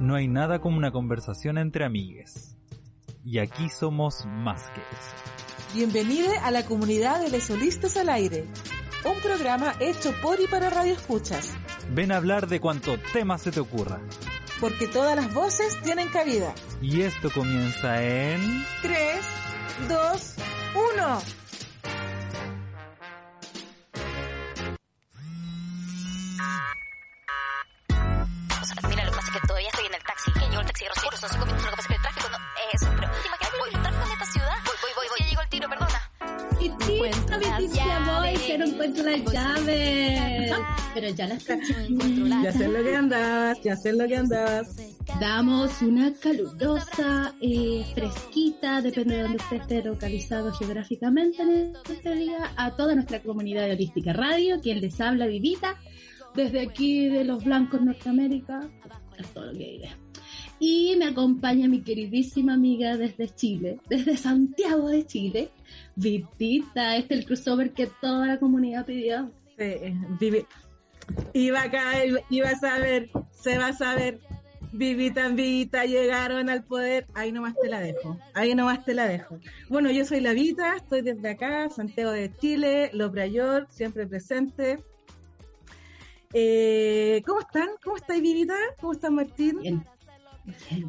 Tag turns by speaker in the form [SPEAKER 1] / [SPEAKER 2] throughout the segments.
[SPEAKER 1] No hay nada como una conversación entre amigues. Y aquí somos más que eso.
[SPEAKER 2] Bienvenido a la comunidad de Solistas al Aire, un programa hecho por y para Radio Escuchas,
[SPEAKER 1] Ven a hablar de cuanto tema se te ocurra.
[SPEAKER 2] porque todas las voces tienen cabida.
[SPEAKER 1] Y esto comienza en...
[SPEAKER 2] 3, 2, 1.
[SPEAKER 3] Pasa es que todavía estoy en el taxi. Que llegó el taxi recién. Por eso, cinco minutos. Lo que pasa es que el tráfico no... Eso, pero... ¿Te imaginas voy el tráfico en esta ciudad? Voy, voy, voy, voy. Ya llegó el tiro, perdona.
[SPEAKER 4] Titita, mi tita, voy, que no encuentro las llaves. Pero ya las
[SPEAKER 2] Ya sé lo que andas, ya sé lo que andas.
[SPEAKER 4] Damos una calurosa, eh, fresquita, depende de donde usted esté localizado geográficamente en este día, a toda nuestra comunidad de Holística Radio, quien les habla Vivita, desde aquí de los Blancos Norteamérica, es todo lo que diré. Y me acompaña mi queridísima amiga desde Chile, desde Santiago de Chile, Vitita, este es el crossover que toda la comunidad pidió.
[SPEAKER 2] Sí, vivi- Iba a iba a saber, se va a saber. Vivita en Vita llegaron al poder. Ahí nomás te la dejo. Ahí nomás te la dejo. Bueno, yo soy la Vita, estoy desde acá, Santiago de Chile, Los Brayor, siempre presente. Eh, ¿Cómo están? ¿Cómo estáis, Vivita? ¿Cómo estás, Martín?
[SPEAKER 4] Bien.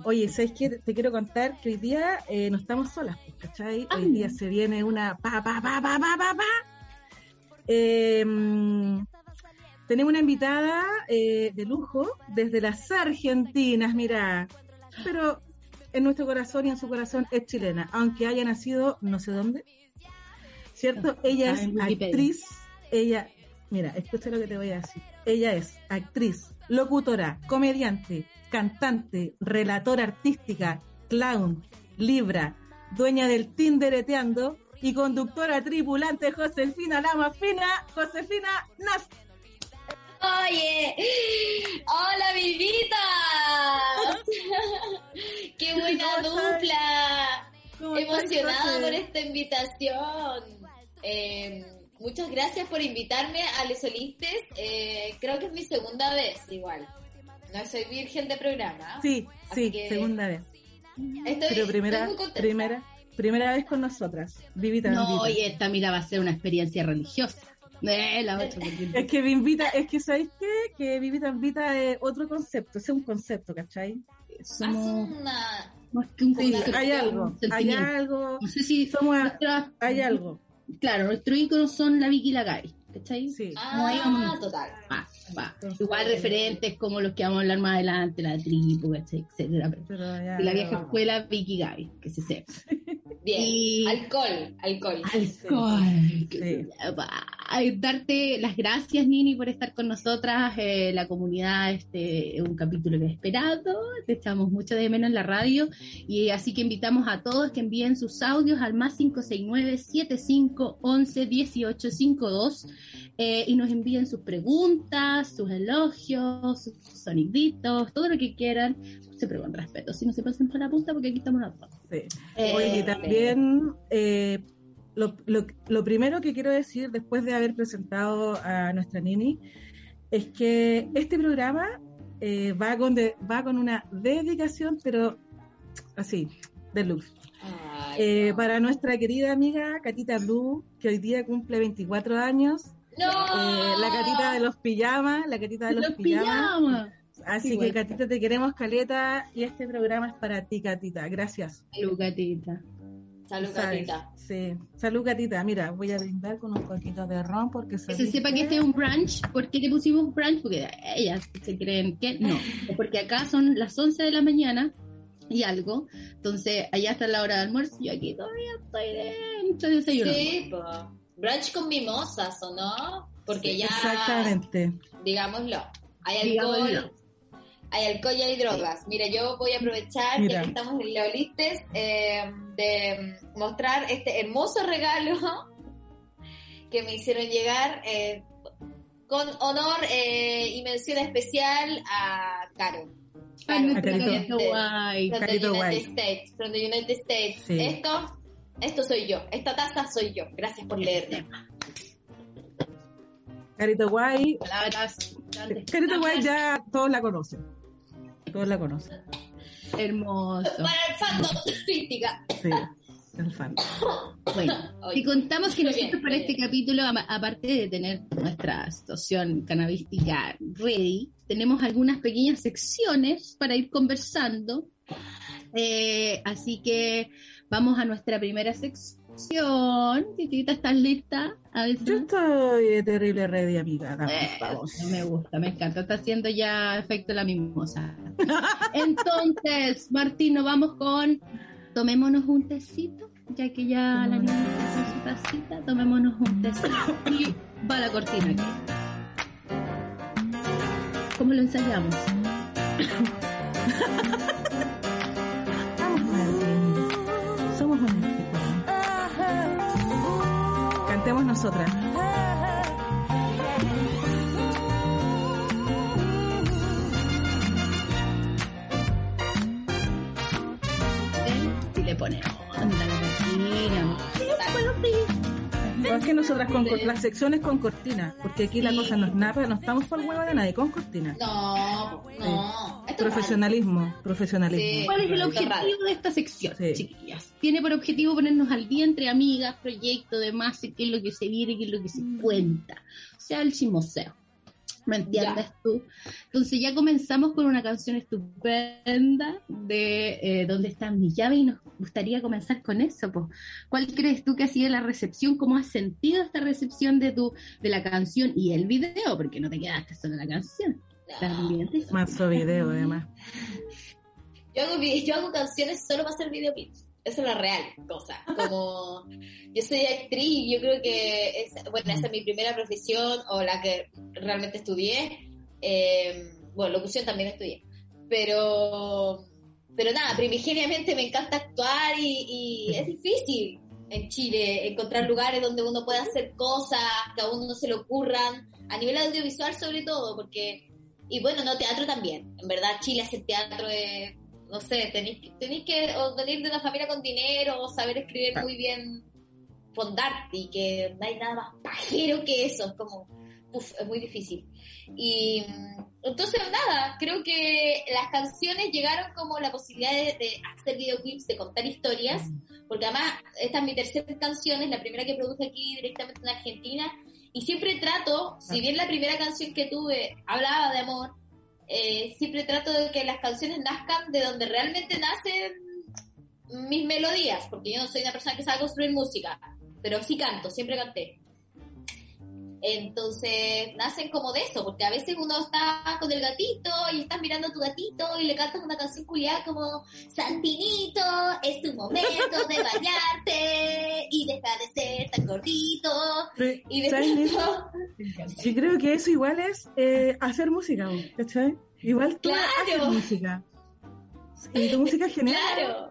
[SPEAKER 2] Oye, ¿sabes qué? Te quiero contar que hoy día eh, no estamos solas, ¿cachai? Hoy día se viene una pa, pa, pa, pa, pa, pa, pa. Eh, tenemos una invitada eh, de lujo desde las Argentinas, mira. Pero en nuestro corazón y en su corazón es chilena, aunque haya nacido no sé dónde. ¿Cierto? Ella es actriz, ella, mira, escucha lo que te voy a decir. Ella es actriz, locutora, comediante, cantante, relatora artística, clown, libra, dueña del Tindereteando y conductora tripulante Josefina Lama Fina, Josefina Nas.
[SPEAKER 5] Oye, hola Vivita. Qué buena dupla.
[SPEAKER 2] ¿Cómo estás,
[SPEAKER 5] Emocionada por esta invitación. Eh, muchas gracias por invitarme a Les Solistes. Eh, creo que es mi segunda vez igual. No soy virgen de programa.
[SPEAKER 2] Sí, sí,
[SPEAKER 5] que
[SPEAKER 2] segunda vez.
[SPEAKER 5] Estoy,
[SPEAKER 2] Pero primera,
[SPEAKER 5] estoy muy contenta.
[SPEAKER 2] primera, primera vez con nosotras. Vivita,
[SPEAKER 4] No, oye, esta mira va a ser una experiencia religiosa. Eh, la otra,
[SPEAKER 2] Es que Vivita, es que ¿sabéis qué? Que Vivita Vita es otro concepto, es un concepto, ¿cachai?
[SPEAKER 4] Somos
[SPEAKER 5] una...
[SPEAKER 4] más que un
[SPEAKER 5] Sí,
[SPEAKER 4] concepto,
[SPEAKER 2] hay algo, hay algo,
[SPEAKER 4] No sé si
[SPEAKER 2] somos, hay algo,
[SPEAKER 4] Claro, nuestros íconos son la Vicky y la Gaby, ¿cachai?
[SPEAKER 2] sí.
[SPEAKER 4] No hay
[SPEAKER 5] Ah,
[SPEAKER 4] un-
[SPEAKER 5] total.
[SPEAKER 4] Va, va. Igual referentes como los que vamos a hablar más adelante, la tribu, ¿cachai? etcétera. Pero
[SPEAKER 2] Pero ya,
[SPEAKER 4] de la vieja escuela, Vicky y Gaby, que se sepa.
[SPEAKER 5] Bien.
[SPEAKER 4] Y-
[SPEAKER 5] Alcohol, alcohol.
[SPEAKER 4] Alcohol.
[SPEAKER 2] Sí.
[SPEAKER 4] Darte las gracias, Nini, por estar con nosotras. eh, la comunidad, este es un capítulo que esperado. Te echamos mucho de menos en la radio. Y así que invitamos a todos que envíen sus audios al más 569-7511-1852 eh, y nos envíen sus preguntas, sus elogios, sus soniditos, todo lo que quieran. Siempre con respeto. Si no se pasen por la punta, porque aquí estamos las dos.
[SPEAKER 2] Sí.
[SPEAKER 4] Eh,
[SPEAKER 2] Oye, y también eh, lo, lo- lo primero que quiero decir después de haber presentado a nuestra Nini es que este programa eh, va, con de- va con una dedicación, pero así.
[SPEAKER 5] Ay,
[SPEAKER 2] Eh,
[SPEAKER 5] no.
[SPEAKER 2] para nuestra querida amiga Catita Blue, que hoy día cumple 24 años,
[SPEAKER 5] ¡No!
[SPEAKER 2] eh, la Catita de los pijamas, la Catita de los,
[SPEAKER 4] Los
[SPEAKER 2] pijamas.
[SPEAKER 4] pijamas.
[SPEAKER 2] Así
[SPEAKER 4] Igual.
[SPEAKER 2] que Catita, te queremos caleta y este programa es para ti, Catita. Gracias.
[SPEAKER 4] Salud, gatita.
[SPEAKER 5] Salud,
[SPEAKER 2] ¿Sabes?
[SPEAKER 5] Catita.
[SPEAKER 2] Sí. Salud, Catita. Mira, voy a brindar con un poquito de ron porque
[SPEAKER 4] Que se sepa que este es un brunch. ¿Por qué le pusimos brunch? Porque ellas se creen que no. Porque acá son las 11 de la mañana y algo. Entonces, allá está la hora de almuerzo y yo aquí todavía estoy dentro de desayuno.
[SPEAKER 5] Sí, po. Brunch con mimosas, ¿o no? Porque ya,
[SPEAKER 2] Exactamente.
[SPEAKER 5] digámoslo. Hay
[SPEAKER 4] Digámoslo.
[SPEAKER 5] alcohol, hay alcohol y hay drogas. Mira, yo voy a aprovechar,
[SPEAKER 2] Mira.
[SPEAKER 5] ya que estamos en Leolistes, eh, de mostrar este hermoso regalo que me hicieron llegar eh, con honor eh, y mención especial a Caro.
[SPEAKER 4] Ay, nuestro
[SPEAKER 2] Carito.
[SPEAKER 4] Carito guay.
[SPEAKER 5] From the
[SPEAKER 2] Carito
[SPEAKER 5] United. States. From the United States.
[SPEAKER 2] Sí.
[SPEAKER 5] Esto, esto soy yo. Esta taza soy yo. Gracias por leerme.
[SPEAKER 2] Carito Guay.
[SPEAKER 4] Palabras.
[SPEAKER 2] Carito Guay ya todos la conocen. Todos la conocen.
[SPEAKER 4] Hermoso.
[SPEAKER 5] Para el fandom crítica.
[SPEAKER 2] Sí.
[SPEAKER 4] Bueno,
[SPEAKER 5] Oye,
[SPEAKER 4] y contamos que nosotros
[SPEAKER 5] bien,
[SPEAKER 4] para este
[SPEAKER 5] bien.
[SPEAKER 4] capítulo, aparte de tener nuestra situación canabística ready, tenemos algunas pequeñas secciones para ir conversando. Eh, así que vamos a nuestra primera sección. Titita, ¿estás lista? A ver si-
[SPEAKER 2] Yo estoy terrible ready, amiga. Dame,
[SPEAKER 4] Eh,
[SPEAKER 2] vamos.
[SPEAKER 4] me gusta, me encanta. Está haciendo ya efecto la mimosa. Entonces, Martín, nos vamos con tomémonos un tecito, ya que ya la niña está su tacita, tomémonos un tecito. Y va la cortina aquí. ¿Cómo lo ensayamos?
[SPEAKER 2] Nosotras.
[SPEAKER 4] Si le ponemos onda a la cortina.
[SPEAKER 2] No, es que nosotras con cor- las secciones con cortina, porque aquí la
[SPEAKER 5] Sí.
[SPEAKER 2] cosa nos napa, no estamos por huevo de nadie, con cortina.
[SPEAKER 5] No, no.
[SPEAKER 2] Profesionalismo, profesionalismo.
[SPEAKER 5] Sí.
[SPEAKER 4] ¿Cuál es el objetivo
[SPEAKER 5] raro.
[SPEAKER 4] de esta sección,
[SPEAKER 2] Sí.
[SPEAKER 4] chiquillas? Tiene por objetivo ponernos al día entre amigas, proyectos, demás, y qué es lo que se viene, qué es lo que se cuenta. O sea, el chismoseo. ¿Me entiendes tú? Entonces ya comenzamos con una canción estupenda de eh, ¿Dónde están mis llaves? Y nos gustaría comenzar con eso. Pues. ¿Cuál crees tú que ha sido la recepción? ¿Cómo has sentido esta recepción de tu de la canción y el video? Porque no te quedaste solo en la canción. También te
[SPEAKER 2] Mazo video, además.
[SPEAKER 5] Yo hago, yo hago canciones solo para hacer videoclips. Esa es la real cosa. Como yo soy actriz yo creo que es, bueno, esa es mi primera profesión o la que realmente estudié. Eh, bueno, locución también estudié. Pero, pero nada, primigeniamente me encanta actuar y, es difícil en Chile encontrar lugares donde uno pueda hacer cosas que a uno no se le ocurran, a nivel audiovisual sobre todo, porque, y bueno, no, teatro también. En verdad, Chile hace teatro no sé, tenéis que, tenéis que o venir de una familia con dinero o saber escribir muy bien fondarte y que no hay nada más pajero que eso, es como, uf, es muy difícil. Y mm, entonces nada, creo que las canciones llegaron como la posibilidad de, de hacer videoclips, de contar historias, porque además esta es mi tercera canción, es la primera que produje aquí directamente en Argentina, y siempre trato, si bien la primera canción que tuve hablaba de amor, eh, siempre trato de que las canciones nazcan de donde realmente nacen mis melodías, porque yo no soy una persona que sabe construir música, pero sí canto, siempre canté. Entonces nacen como de eso, porque a veces uno está con el gatito y estás mirando a tu gatito y le cantas una canción culiada como Santinito, es tu momento de bañarte y deja de ser tan gordito.
[SPEAKER 2] Pero,
[SPEAKER 5] Y de pronto,
[SPEAKER 2] Yo creo que eso igual es eh, hacer música, ¿cachai? Igual
[SPEAKER 5] Claro.
[SPEAKER 2] haces música. Y tu música es genial.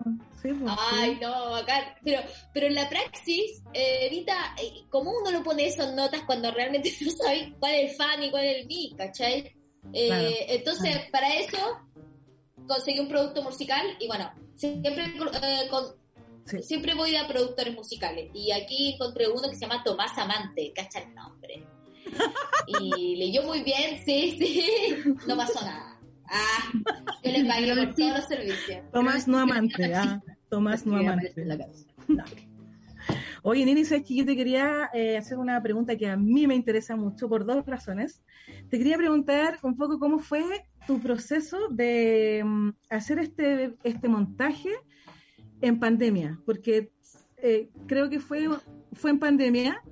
[SPEAKER 5] Ay, no, bacán. Pero, pero en la praxis, eh, ahorita, eh, ¿cómo uno lo pone esas notas cuando realmente no sabe cuál es el fan y cuál es el mi, ¿cachai? Eh,
[SPEAKER 2] Claro,
[SPEAKER 5] entonces,
[SPEAKER 2] claro.
[SPEAKER 5] para eso, conseguí un producto musical y bueno, siempre, eh, con-
[SPEAKER 2] Sí.
[SPEAKER 5] siempre voy a productores musicales. Y aquí encontré uno que se llama Tomás Amante, cacha el nombre. Y leyó muy bien, sí, sí, no pasó nada. Ah, yo le pagué por todos los servicios.
[SPEAKER 2] Tomás no amante, ah. Tomás no amante.
[SPEAKER 4] en la canción.
[SPEAKER 2] Oye, Nini, sabes que yo te quería eh, hacer una pregunta que a mí me interesa mucho por dos razones. Te quería preguntar un poco cómo fue tu proceso de mm, hacer este, este montaje en pandemia, porque eh, creo que fue, fue en pandemia,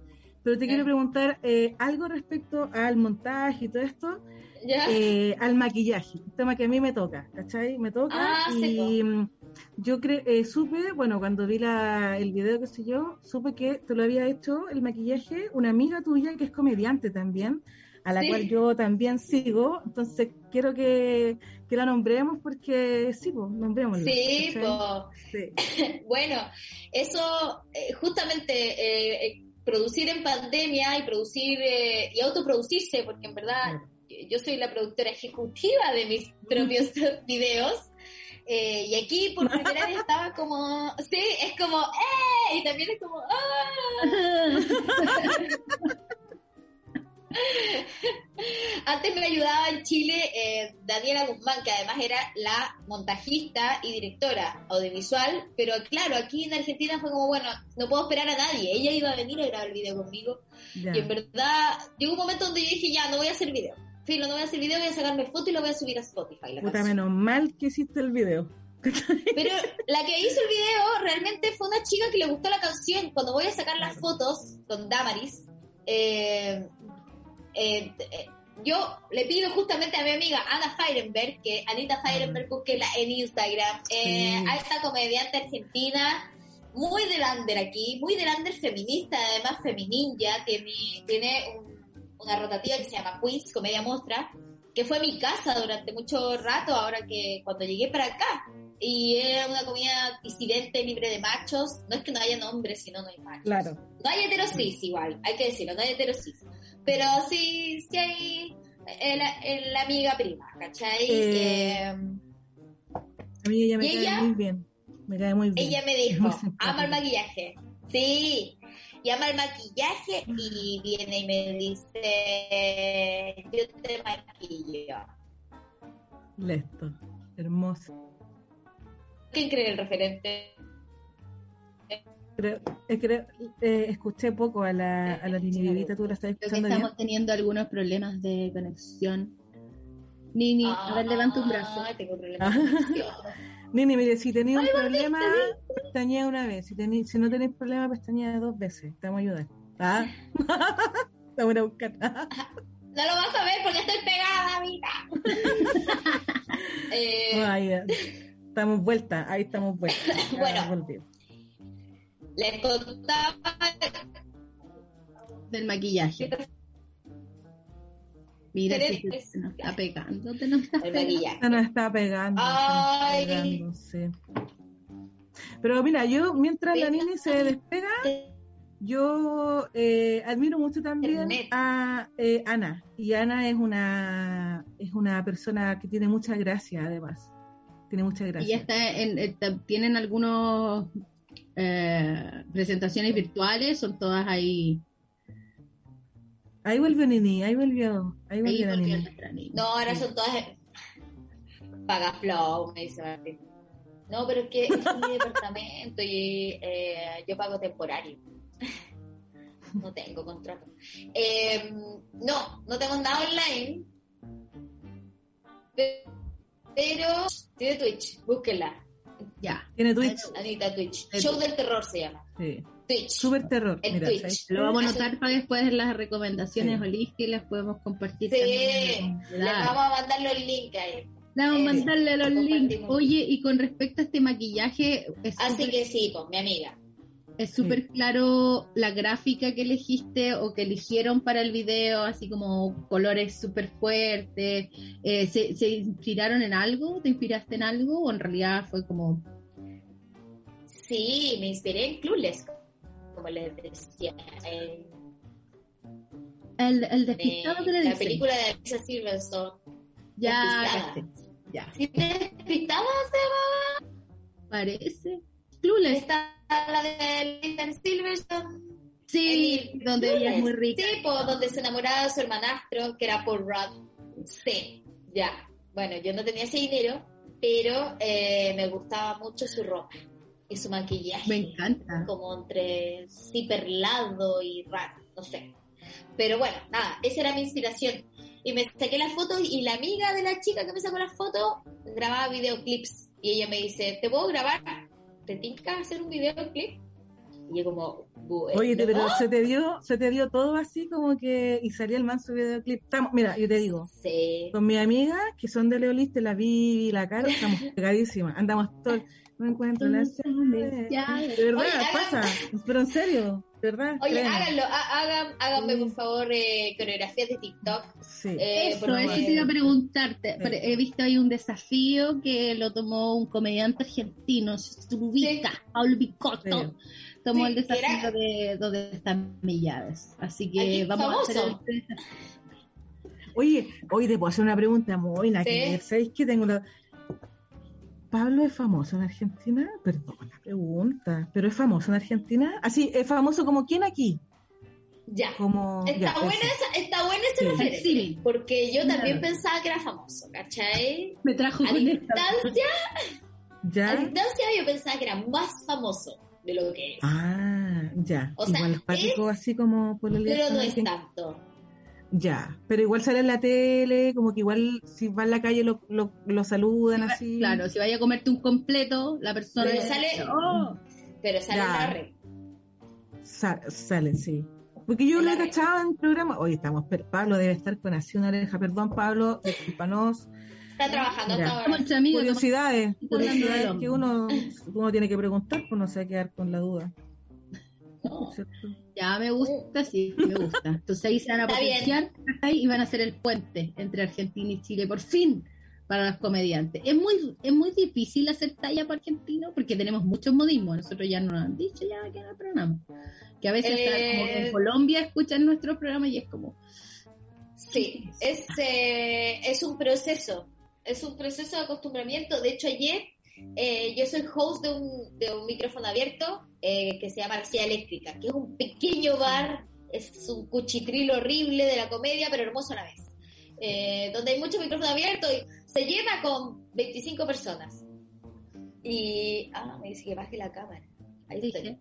[SPEAKER 2] pero te quiero
[SPEAKER 5] Eh.
[SPEAKER 2] preguntar eh, algo respecto al montaje y todo esto,
[SPEAKER 5] ¿Ya?
[SPEAKER 2] eh, al maquillaje, un tema que a mí me toca, ¿cachai? Me toca
[SPEAKER 5] Ah, sí,
[SPEAKER 2] y mm, yo cre eh, supe, bueno, cuando vi la, el video, qué sé yo, supe que te lo había hecho el maquillaje una amiga tuya que es comediante también, a la
[SPEAKER 5] Sí.
[SPEAKER 2] cual yo también sigo. Entonces quiero que, que la nombremos porque sí, pues, nombrémosla.
[SPEAKER 5] Sí, po.
[SPEAKER 2] Sí.
[SPEAKER 5] Bueno, eso justamente producir en pandemia y producir eh, y autoproducirse, porque en verdad yo soy la productora ejecutiva de mis propios videos. eh, y aquí por primera vez estaba como, sí, es como, ¡eh! Y también es como, ¡ah! Antes me ayudaba en Chile eh, Daniela Guzmán, que además era la montajista y directora audiovisual, pero claro, aquí en Argentina fue como, bueno, no puedo esperar a nadie, ella iba a venir a grabar el video conmigo,
[SPEAKER 2] Ya.
[SPEAKER 5] y en verdad llegó un momento donde yo dije, ya, no voy a hacer video, filo, no voy a hacer video, voy a sacarme foto y lo voy a subir a Spotify. la
[SPEAKER 2] Puta,
[SPEAKER 5] canción.
[SPEAKER 2] menos mal que hiciste el video.
[SPEAKER 5] Pero la que hizo el video realmente fue una chica que le gustó la canción. Cuando voy a sacar las fotos con Damaris, eh, eh, eh, yo le pido justamente a mi amiga Ana Feirenberg, que Anita Feirenberg, búsquela en Instagram, eh,
[SPEAKER 2] Sí.
[SPEAKER 5] a esta comediante argentina, muy de lander aquí, muy de lander feminista, además femininja, tiene, tiene un- una rotativa que se llama Quiz, Comedia Mostra, que fue mi casa durante mucho rato, ahora que cuando llegué para acá. Y era una comida disidente, libre de machos. No es que no haya hombres, sino no hay machos.
[SPEAKER 2] Claro.
[SPEAKER 5] No hay heterosis igual, hay que decirlo, no hay heterosis. Pero sí, sí hay la, amiga prima, ¿cachai?
[SPEAKER 2] Eh,
[SPEAKER 5] Eh,
[SPEAKER 2] A mí ella me
[SPEAKER 5] ¿Y
[SPEAKER 2] cae
[SPEAKER 5] ella?
[SPEAKER 2] muy bien. Me cae muy bien.
[SPEAKER 5] ella me dijo, ama el maquillaje. Sí, y ama el maquillaje y viene y me dice, yo te maquillo.
[SPEAKER 2] Listo. Hermoso.
[SPEAKER 5] ¿Quién cree el referente?
[SPEAKER 2] Creo, creo- eh, escuché poco a la, a la Nini Vivita, tú la estás
[SPEAKER 4] Creo que
[SPEAKER 2] escuchando bien.
[SPEAKER 4] estamos teniendo algunos problemas de conexión. Nini, a ver, levanta un brazo.
[SPEAKER 5] Ay, tengo problemas
[SPEAKER 2] Ah. Nini, mire, si tenéis un problema, pestañea una vez. Si, tení- si no tenéis problema, pestañea dos veces. Te vamos a ayudar. ¿Ah? Te voy a buscar.
[SPEAKER 5] No lo vas a ver porque estoy pegada, vida. eh.
[SPEAKER 2] Estamos vuelta, ahí estamos vuelta. Ya
[SPEAKER 5] Bueno. Les contaba
[SPEAKER 4] Del maquillaje. Mira, si se, se nos está pegando, te nos está pegando.
[SPEAKER 5] maquillaje.
[SPEAKER 2] Se nos está pegando. se nos
[SPEAKER 5] Ay.
[SPEAKER 2] está pegando, sí. Pero mira, yo mientras la Nini se despega, yo eh, admiro mucho también a eh, Ana. Y Ana es una es una persona que tiene mucha gracia, además. Tiene mucha
[SPEAKER 4] Y ya
[SPEAKER 2] gracia.
[SPEAKER 4] está en, eh, tienen algunos eh, presentaciones virtuales, son todas ahí.
[SPEAKER 2] Ahí volvió Nini, ahí volvió. Ahí
[SPEAKER 4] ahí
[SPEAKER 2] volvió la
[SPEAKER 4] volvió
[SPEAKER 2] Nini.
[SPEAKER 5] No, ahora son todas paga flow, me dice Martín. No, pero es que es mi departamento y eh, yo pago temporario. No tengo contrato. Eh, no, no tengo nada online. Pe- Pero tiene Twitch, búsquenla.
[SPEAKER 4] Ya.
[SPEAKER 2] Tiene Twitch.
[SPEAKER 5] Anita Twitch. Show del terror se llama.
[SPEAKER 2] Sí.
[SPEAKER 5] Twitch.
[SPEAKER 2] Super terror. Mira,
[SPEAKER 5] Twitch.
[SPEAKER 4] Lo vamos a anotar para después en las recomendaciones
[SPEAKER 2] Sí.
[SPEAKER 4] holísticas las podemos compartir
[SPEAKER 5] Sí,
[SPEAKER 4] comunidad.
[SPEAKER 5] vamos a mandar los links ahí.
[SPEAKER 4] Vamos a mandarle los links. Oye, y con respecto a este maquillaje, es
[SPEAKER 5] Así que sí, pues, mi amiga.
[SPEAKER 4] Es súper claro la gráfica que elegiste o que eligieron para el video, así como colores súper fuertes. Eh, ¿se, ¿Se inspiraron en algo? ¿Te inspiraste en algo? ¿O en realidad fue como
[SPEAKER 5] Sí, me inspiré en Clueless, como les decía. En,
[SPEAKER 4] el, el despistado que le
[SPEAKER 5] la película de Lisa Silverstone.
[SPEAKER 4] Ya, ya,
[SPEAKER 5] ¿Sí Despistada se
[SPEAKER 4] parece. Clueless.
[SPEAKER 5] Está la de Lisa Silverstone.
[SPEAKER 4] Sí, donde ella es muy rica.
[SPEAKER 5] Sí, po, donde se enamoraba de su hermanastro, que era Paul Rudd. Sí, ya. Bueno, yo no tenía ese dinero, pero eh, me gustaba mucho su ropa y su maquillaje.
[SPEAKER 4] Me encanta.
[SPEAKER 5] como entre sí perlado y raro, no sé. Pero bueno, nada, esa era mi inspiración. Y me saqué las fotos y la amiga de la chica que me sacó las fotos grababa videoclips. Y ella me dice, ¿te puedo grabar? ¿Te tinca hacer un videoclip? Y yo como, bueno.
[SPEAKER 2] Oye, te- pero se te dio, se te dio todo así como que, y salía el manso videoclip. Estamos, mira, yo te digo,
[SPEAKER 5] Sí.
[SPEAKER 2] con mis amigas que son de Leoliste, la Vivi, la Caro, estamos pegadísimas, andamos todo, no encuentro la de verdad,
[SPEAKER 5] Oye, hagan-
[SPEAKER 2] pasa, pero en serio, de verdad.
[SPEAKER 5] Oye,
[SPEAKER 2] créeme.
[SPEAKER 5] háganlo, hagan, háganme
[SPEAKER 2] Sí.
[SPEAKER 5] por favor eh, coreografías de TikTok.
[SPEAKER 2] Sí.
[SPEAKER 5] Eh,
[SPEAKER 4] Eso, eso te iba a preguntarte.
[SPEAKER 2] Sí.
[SPEAKER 4] He visto ahí un desafío que lo tomó un comediante argentino, Strubica, Paul Bicotto.
[SPEAKER 2] Sí.
[SPEAKER 4] Tomó
[SPEAKER 5] Sí,
[SPEAKER 4] el desafío
[SPEAKER 5] era-
[SPEAKER 4] de dónde están mis llaves. Así que
[SPEAKER 5] Aquí,
[SPEAKER 4] vamos a hacer el desafío.
[SPEAKER 2] Oye, hoy te puedo hacer una pregunta muy
[SPEAKER 5] Sí.
[SPEAKER 2] ¿Sabéis que tengo la... ¿Pablo es famoso en Argentina? Perdón la pregunta, pero es famoso en Argentina. Así, es famoso como quién aquí.
[SPEAKER 5] Ya.
[SPEAKER 2] Como.
[SPEAKER 5] Está
[SPEAKER 2] ya,
[SPEAKER 5] buena esa, está buena esa
[SPEAKER 2] Sí.
[SPEAKER 5] referencia.
[SPEAKER 4] Sí.
[SPEAKER 5] Porque yo también
[SPEAKER 2] Claro.
[SPEAKER 5] pensaba que era famoso, ¿cachai?
[SPEAKER 4] Me trajo
[SPEAKER 5] A
[SPEAKER 4] con esta.
[SPEAKER 5] distancia, a
[SPEAKER 2] ¿Ya?
[SPEAKER 5] distancia yo pensaba que era más famoso de lo que es.
[SPEAKER 2] Ah, ya.
[SPEAKER 5] O sea,
[SPEAKER 2] igual es así como por el
[SPEAKER 5] pero no es tanto.
[SPEAKER 2] Ya, pero igual sale en la tele, como que igual si va en la calle lo, lo, lo saludan así.
[SPEAKER 4] Claro, si vaya a comerte un completo, la persona.
[SPEAKER 5] Pero sale,
[SPEAKER 4] Oh,
[SPEAKER 5] pero sale
[SPEAKER 2] Ya.
[SPEAKER 5] la red.
[SPEAKER 2] Sa- sale, sí. Porque yo lo he cachado en programa. Hoy estamos, pero Pablo debe estar con así una oreja. Perdón, Pablo, discúlpanos.
[SPEAKER 5] Está trabajando
[SPEAKER 4] como
[SPEAKER 5] ahora.
[SPEAKER 4] amigos.
[SPEAKER 2] Curiosidades, curiosidades que uno, uno tiene que preguntar, pues no se va a quedar con la duda.
[SPEAKER 5] No.
[SPEAKER 4] Ya me gusta, sí, me gusta. Entonces ahí se van a
[SPEAKER 5] Está
[SPEAKER 4] potenciar y van a ser el puente entre Argentina y Chile, por fin, para los comediantes. Es muy, es muy difícil hacer talla para argentino porque tenemos muchos modismos. Nosotros ya nos han dicho ya que en el programa. Que a veces está como que
[SPEAKER 5] Eh,
[SPEAKER 4] en Colombia escuchan nuestro programa y es como,
[SPEAKER 5] Sí, es, eh, es un proceso, es un proceso de acostumbramiento. De hecho, ayer eh, yo soy host de un, de un micrófono abierto eh, que se llama Arcilla Eléctrica, que es un pequeño bar, es un cuchitril horrible de la comedia, pero hermoso a la vez. Eh, donde hay mucho micrófono abierto y se llena con 25 personas. Y, ah, me dice que baje la cámara. Ahí estoy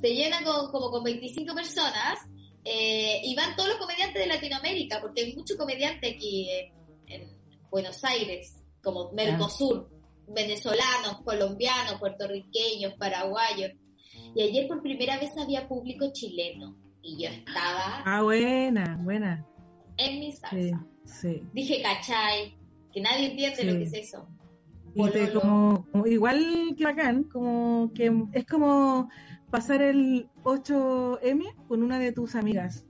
[SPEAKER 5] se llena con, como con 25 personas y van todos los comediantes de Latinoamérica, porque hay muchos comediantes aquí en, en Buenos Aires, como Mercosur, venezolanos, colombianos, puertorriqueños, paraguayos. Y ayer por primera vez había público chileno y yo estaba
[SPEAKER 2] Ah, buena, buena.
[SPEAKER 5] en mi
[SPEAKER 2] Sí,
[SPEAKER 5] salsa.
[SPEAKER 2] sí.
[SPEAKER 5] Dije, ¿cachai? Que nadie entiende
[SPEAKER 2] Sí.
[SPEAKER 5] lo que es eso.
[SPEAKER 2] Y te
[SPEAKER 5] Pololo.
[SPEAKER 2] como, igual que bacán, como que es como pasar el 8M con una de tus amigas.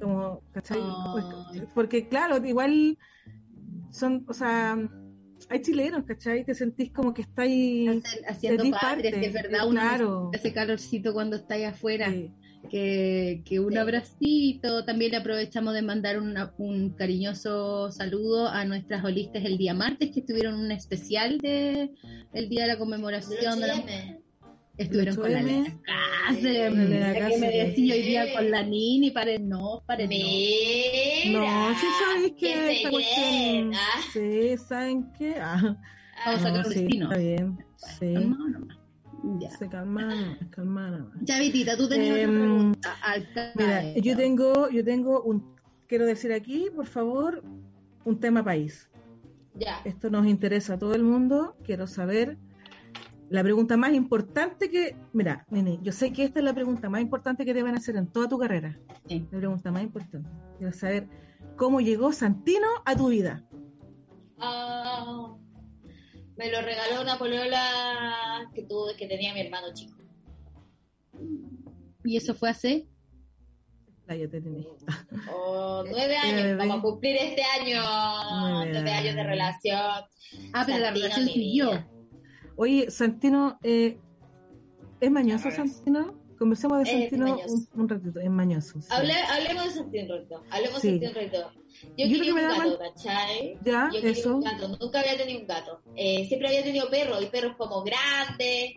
[SPEAKER 2] Como, ¿cachai? Pues, porque claro, igual son, o sea, hay chilenos, ¿cachai? Te sentís como que estáis
[SPEAKER 4] haciendo patria,
[SPEAKER 2] parte,
[SPEAKER 4] que es verdad, uno
[SPEAKER 2] claro.
[SPEAKER 4] ese calorcito cuando estáis afuera.
[SPEAKER 2] Sí.
[SPEAKER 4] que, que un
[SPEAKER 5] Sí.
[SPEAKER 4] abracito. También le aprovechamos de mandar una- un cariñoso saludo a nuestras holistas el día martes que estuvieron en un especial de el día de la conmemoración de la Estuvieron con la
[SPEAKER 2] 8M.
[SPEAKER 4] Elena Cáceres, que me decía hoy día con la Nini, paren no, paren no.
[SPEAKER 2] No, sí sabéis que
[SPEAKER 5] ¿qué
[SPEAKER 2] esta
[SPEAKER 5] se creen?
[SPEAKER 2] cuestión-
[SPEAKER 5] Ah,
[SPEAKER 2] Sí, ¿saben qué? Ah,
[SPEAKER 4] Vamos a
[SPEAKER 2] no,
[SPEAKER 4] sacar
[SPEAKER 2] sí,
[SPEAKER 4] destino.
[SPEAKER 2] está bien. Sí.
[SPEAKER 4] Ya.
[SPEAKER 2] se calman, calman.
[SPEAKER 4] Chavitita, tú tenías
[SPEAKER 2] Em,
[SPEAKER 4] una pregunta al
[SPEAKER 2] Mira, yo tengo, yo tengo un, quiero decir aquí, por favor, un tema país.
[SPEAKER 5] ya.
[SPEAKER 2] Esto nos interesa a todo el mundo. Quiero saber la pregunta más importante que, mira, Nini, yo sé que esta es la pregunta más importante que te van a hacer en toda tu carrera.
[SPEAKER 4] Sí.
[SPEAKER 2] La pregunta más importante. Quiero saber cómo llegó Santino a tu vida.
[SPEAKER 5] Ah, me lo regaló una polola que tuve, que tenía mi hermano chico.
[SPEAKER 4] Y eso fue hace.
[SPEAKER 5] Oh, nueve
[SPEAKER 2] Eh,
[SPEAKER 5] años,
[SPEAKER 2] bebé.
[SPEAKER 5] vamos a cumplir este año
[SPEAKER 2] Nueve
[SPEAKER 5] años de relación.
[SPEAKER 4] Ah, pero la relación siguió.
[SPEAKER 2] Oye, Santino, eh, ¿es mañoso. Santino? Conversemos de
[SPEAKER 5] Es
[SPEAKER 2] Santino un, un ratito. Es mañoso. sí.
[SPEAKER 5] Hable- hablemos de Santino un rato. Hablemos
[SPEAKER 2] Sí.
[SPEAKER 5] de Santino. Yo,
[SPEAKER 2] Yo
[SPEAKER 5] quería
[SPEAKER 2] que
[SPEAKER 5] un
[SPEAKER 2] me da
[SPEAKER 5] gato, ¿cachai?
[SPEAKER 2] Ya,
[SPEAKER 5] Yo
[SPEAKER 2] eso.
[SPEAKER 5] un gato. Nunca había tenido un gato. Eh, siempre había tenido perros y perros como grandes.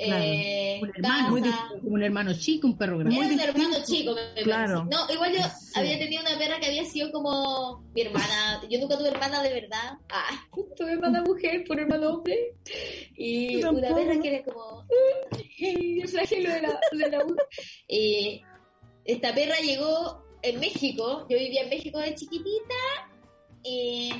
[SPEAKER 5] Eh,
[SPEAKER 4] Un hermano, muy un hermano chico, un perro grande.
[SPEAKER 5] Era un hermano chico, me-
[SPEAKER 2] Claro.
[SPEAKER 5] parece. No, igual yo
[SPEAKER 2] Sí.
[SPEAKER 5] había tenido una perra que había sido como mi hermana. Yo nunca tuve hermana de verdad. Ah, tuve hermana mujer por hermano hombre. Y una perra que era como "Ay, el flagelo de la, de la mujer". Y esta perra llegó en México. Yo vivía en México de chiquitita. Y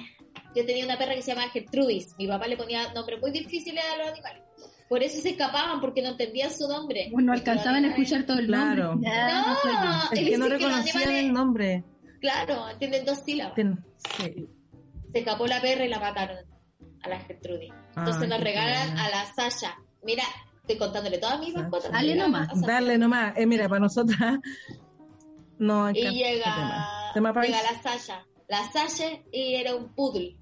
[SPEAKER 5] yo tenía una perra que se llama Gertrudis. Mi papá le ponía nombres muy difíciles a los animales. Por eso se escapaban, porque no entendían su nombre.
[SPEAKER 4] No alcanzaban a escuchar todo el
[SPEAKER 2] Claro.
[SPEAKER 4] nombre. Ya,
[SPEAKER 5] No,
[SPEAKER 4] yo.
[SPEAKER 2] Es que no reconocían
[SPEAKER 5] animales-
[SPEAKER 2] el nombre.
[SPEAKER 5] Claro, entienden dos sílabas.
[SPEAKER 2] Ten- sí.
[SPEAKER 5] Se escapó la perra y la mataron a la Gertrudis. Entonces
[SPEAKER 2] Ay,
[SPEAKER 5] nos regalan a la Sasha. Mira, estoy contándole todas mis mascotas.
[SPEAKER 4] Dale nomás,
[SPEAKER 2] Darle nomás. Eh, mira, para nosotras. No,
[SPEAKER 5] Y llega,
[SPEAKER 2] tema. Tema país.
[SPEAKER 5] llega la Sasha. La Sasha y era un poodle.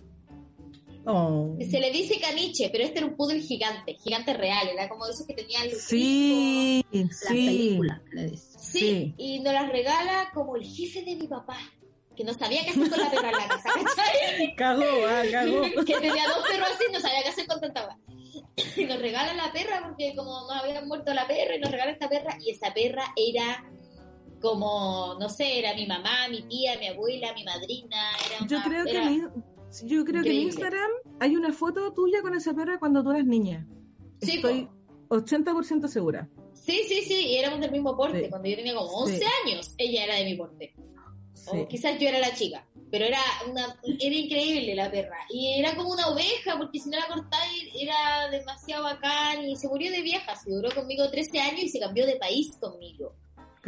[SPEAKER 2] Oh.
[SPEAKER 5] Se le dice caniche, pero este era un poodle gigante, gigante real. Era como de esos que tenían el
[SPEAKER 2] Sí,
[SPEAKER 4] Las
[SPEAKER 2] sí.
[SPEAKER 4] películas.
[SPEAKER 5] Sí,
[SPEAKER 2] Sí.
[SPEAKER 5] y nos las regala como el jefe de mi papá, que no sabía qué hacer con la perra en la casa, ¿cachai?
[SPEAKER 2] Cagó, ah, cagó.
[SPEAKER 5] que tenía dos perros así, no sabía qué hacer con tanta. Y nos regala la perra porque como nos habían muerto la perra y nos regala esta perra y esa perra era como, no sé, era mi mamá, mi tía, mi abuela, mi madrina. Era
[SPEAKER 2] Yo
[SPEAKER 5] una-
[SPEAKER 2] creo que
[SPEAKER 5] era-
[SPEAKER 2] yo creo que en. Instagram hay una foto tuya con esa perra cuando tú eras niña.
[SPEAKER 5] Sí,
[SPEAKER 2] Estoy 80% segura.
[SPEAKER 5] Sí, sí, sí, y éramos del mismo porte.
[SPEAKER 2] Sí.
[SPEAKER 5] Cuando yo tenía como 11
[SPEAKER 2] Sí.
[SPEAKER 5] años, ella era de mi porte.
[SPEAKER 2] Sí.
[SPEAKER 5] O quizás yo era la chica, pero era una era increíble la perra. Y era como una oveja, porque si no la cortáis era demasiado bacán y se murió de vieja. Se duró conmigo 13 años y se cambió de país conmigo.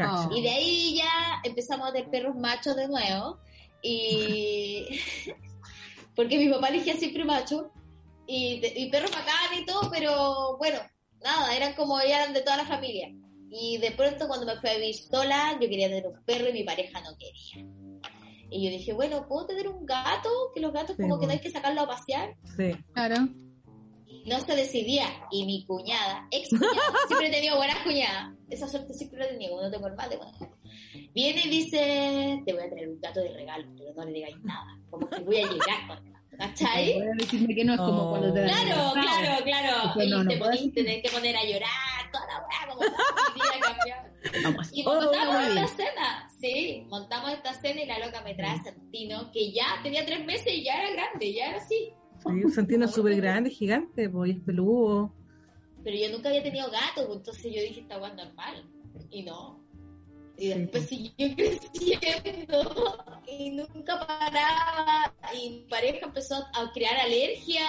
[SPEAKER 4] Oh.
[SPEAKER 5] Y de ahí ya empezamos a tener perros machos de nuevo. Y. porque mi papá elegía siempre macho. Y, y perros bacán y todo, pero bueno, nada, eran como eran de toda la familia. Y de pronto cuando me fui a vivir sola, yo quería tener un perro y mi pareja no quería. Y yo dije, bueno, ¿puedo tener un gato? Que los gatos
[SPEAKER 2] Sí,
[SPEAKER 5] como que no hay que sacarlo a pasear.
[SPEAKER 2] Sí.
[SPEAKER 4] Claro.
[SPEAKER 5] Y no se decidía. Y mi cuñada, ex cuñada, siempre he tenido buenas cuñadas. Esa suerte siempre la he tenido, no tengo el mal de buena. Viene y dice, te voy a traer un gato de regalo, pero no le digáis nada. Como que voy a llegar con. ¿Cachai?
[SPEAKER 4] Puede decirme que no es como
[SPEAKER 2] Oh.
[SPEAKER 4] cuando te
[SPEAKER 5] Claro, claro, claro.
[SPEAKER 4] Pues no,
[SPEAKER 5] y
[SPEAKER 4] no
[SPEAKER 5] te tenés que poner a llorar, toda la weá, como vida.
[SPEAKER 4] Vamos.
[SPEAKER 5] Y
[SPEAKER 4] Oh,
[SPEAKER 5] montamos
[SPEAKER 4] muy
[SPEAKER 5] esta
[SPEAKER 4] bien.
[SPEAKER 5] escena, sí, montamos esta escena y la loca me trae a Santino, que ya tenía tres meses y ya era grande, ya era así.
[SPEAKER 2] Sí, un santino súper grande, gigante, pues, es peludo.
[SPEAKER 5] Pero yo nunca había tenido gato, pues, entonces yo dije, esta weá es normal. Y no. Y después
[SPEAKER 2] pues.
[SPEAKER 5] siguió creciendo y nunca paraba. Y mi pareja empezó a crear alergia.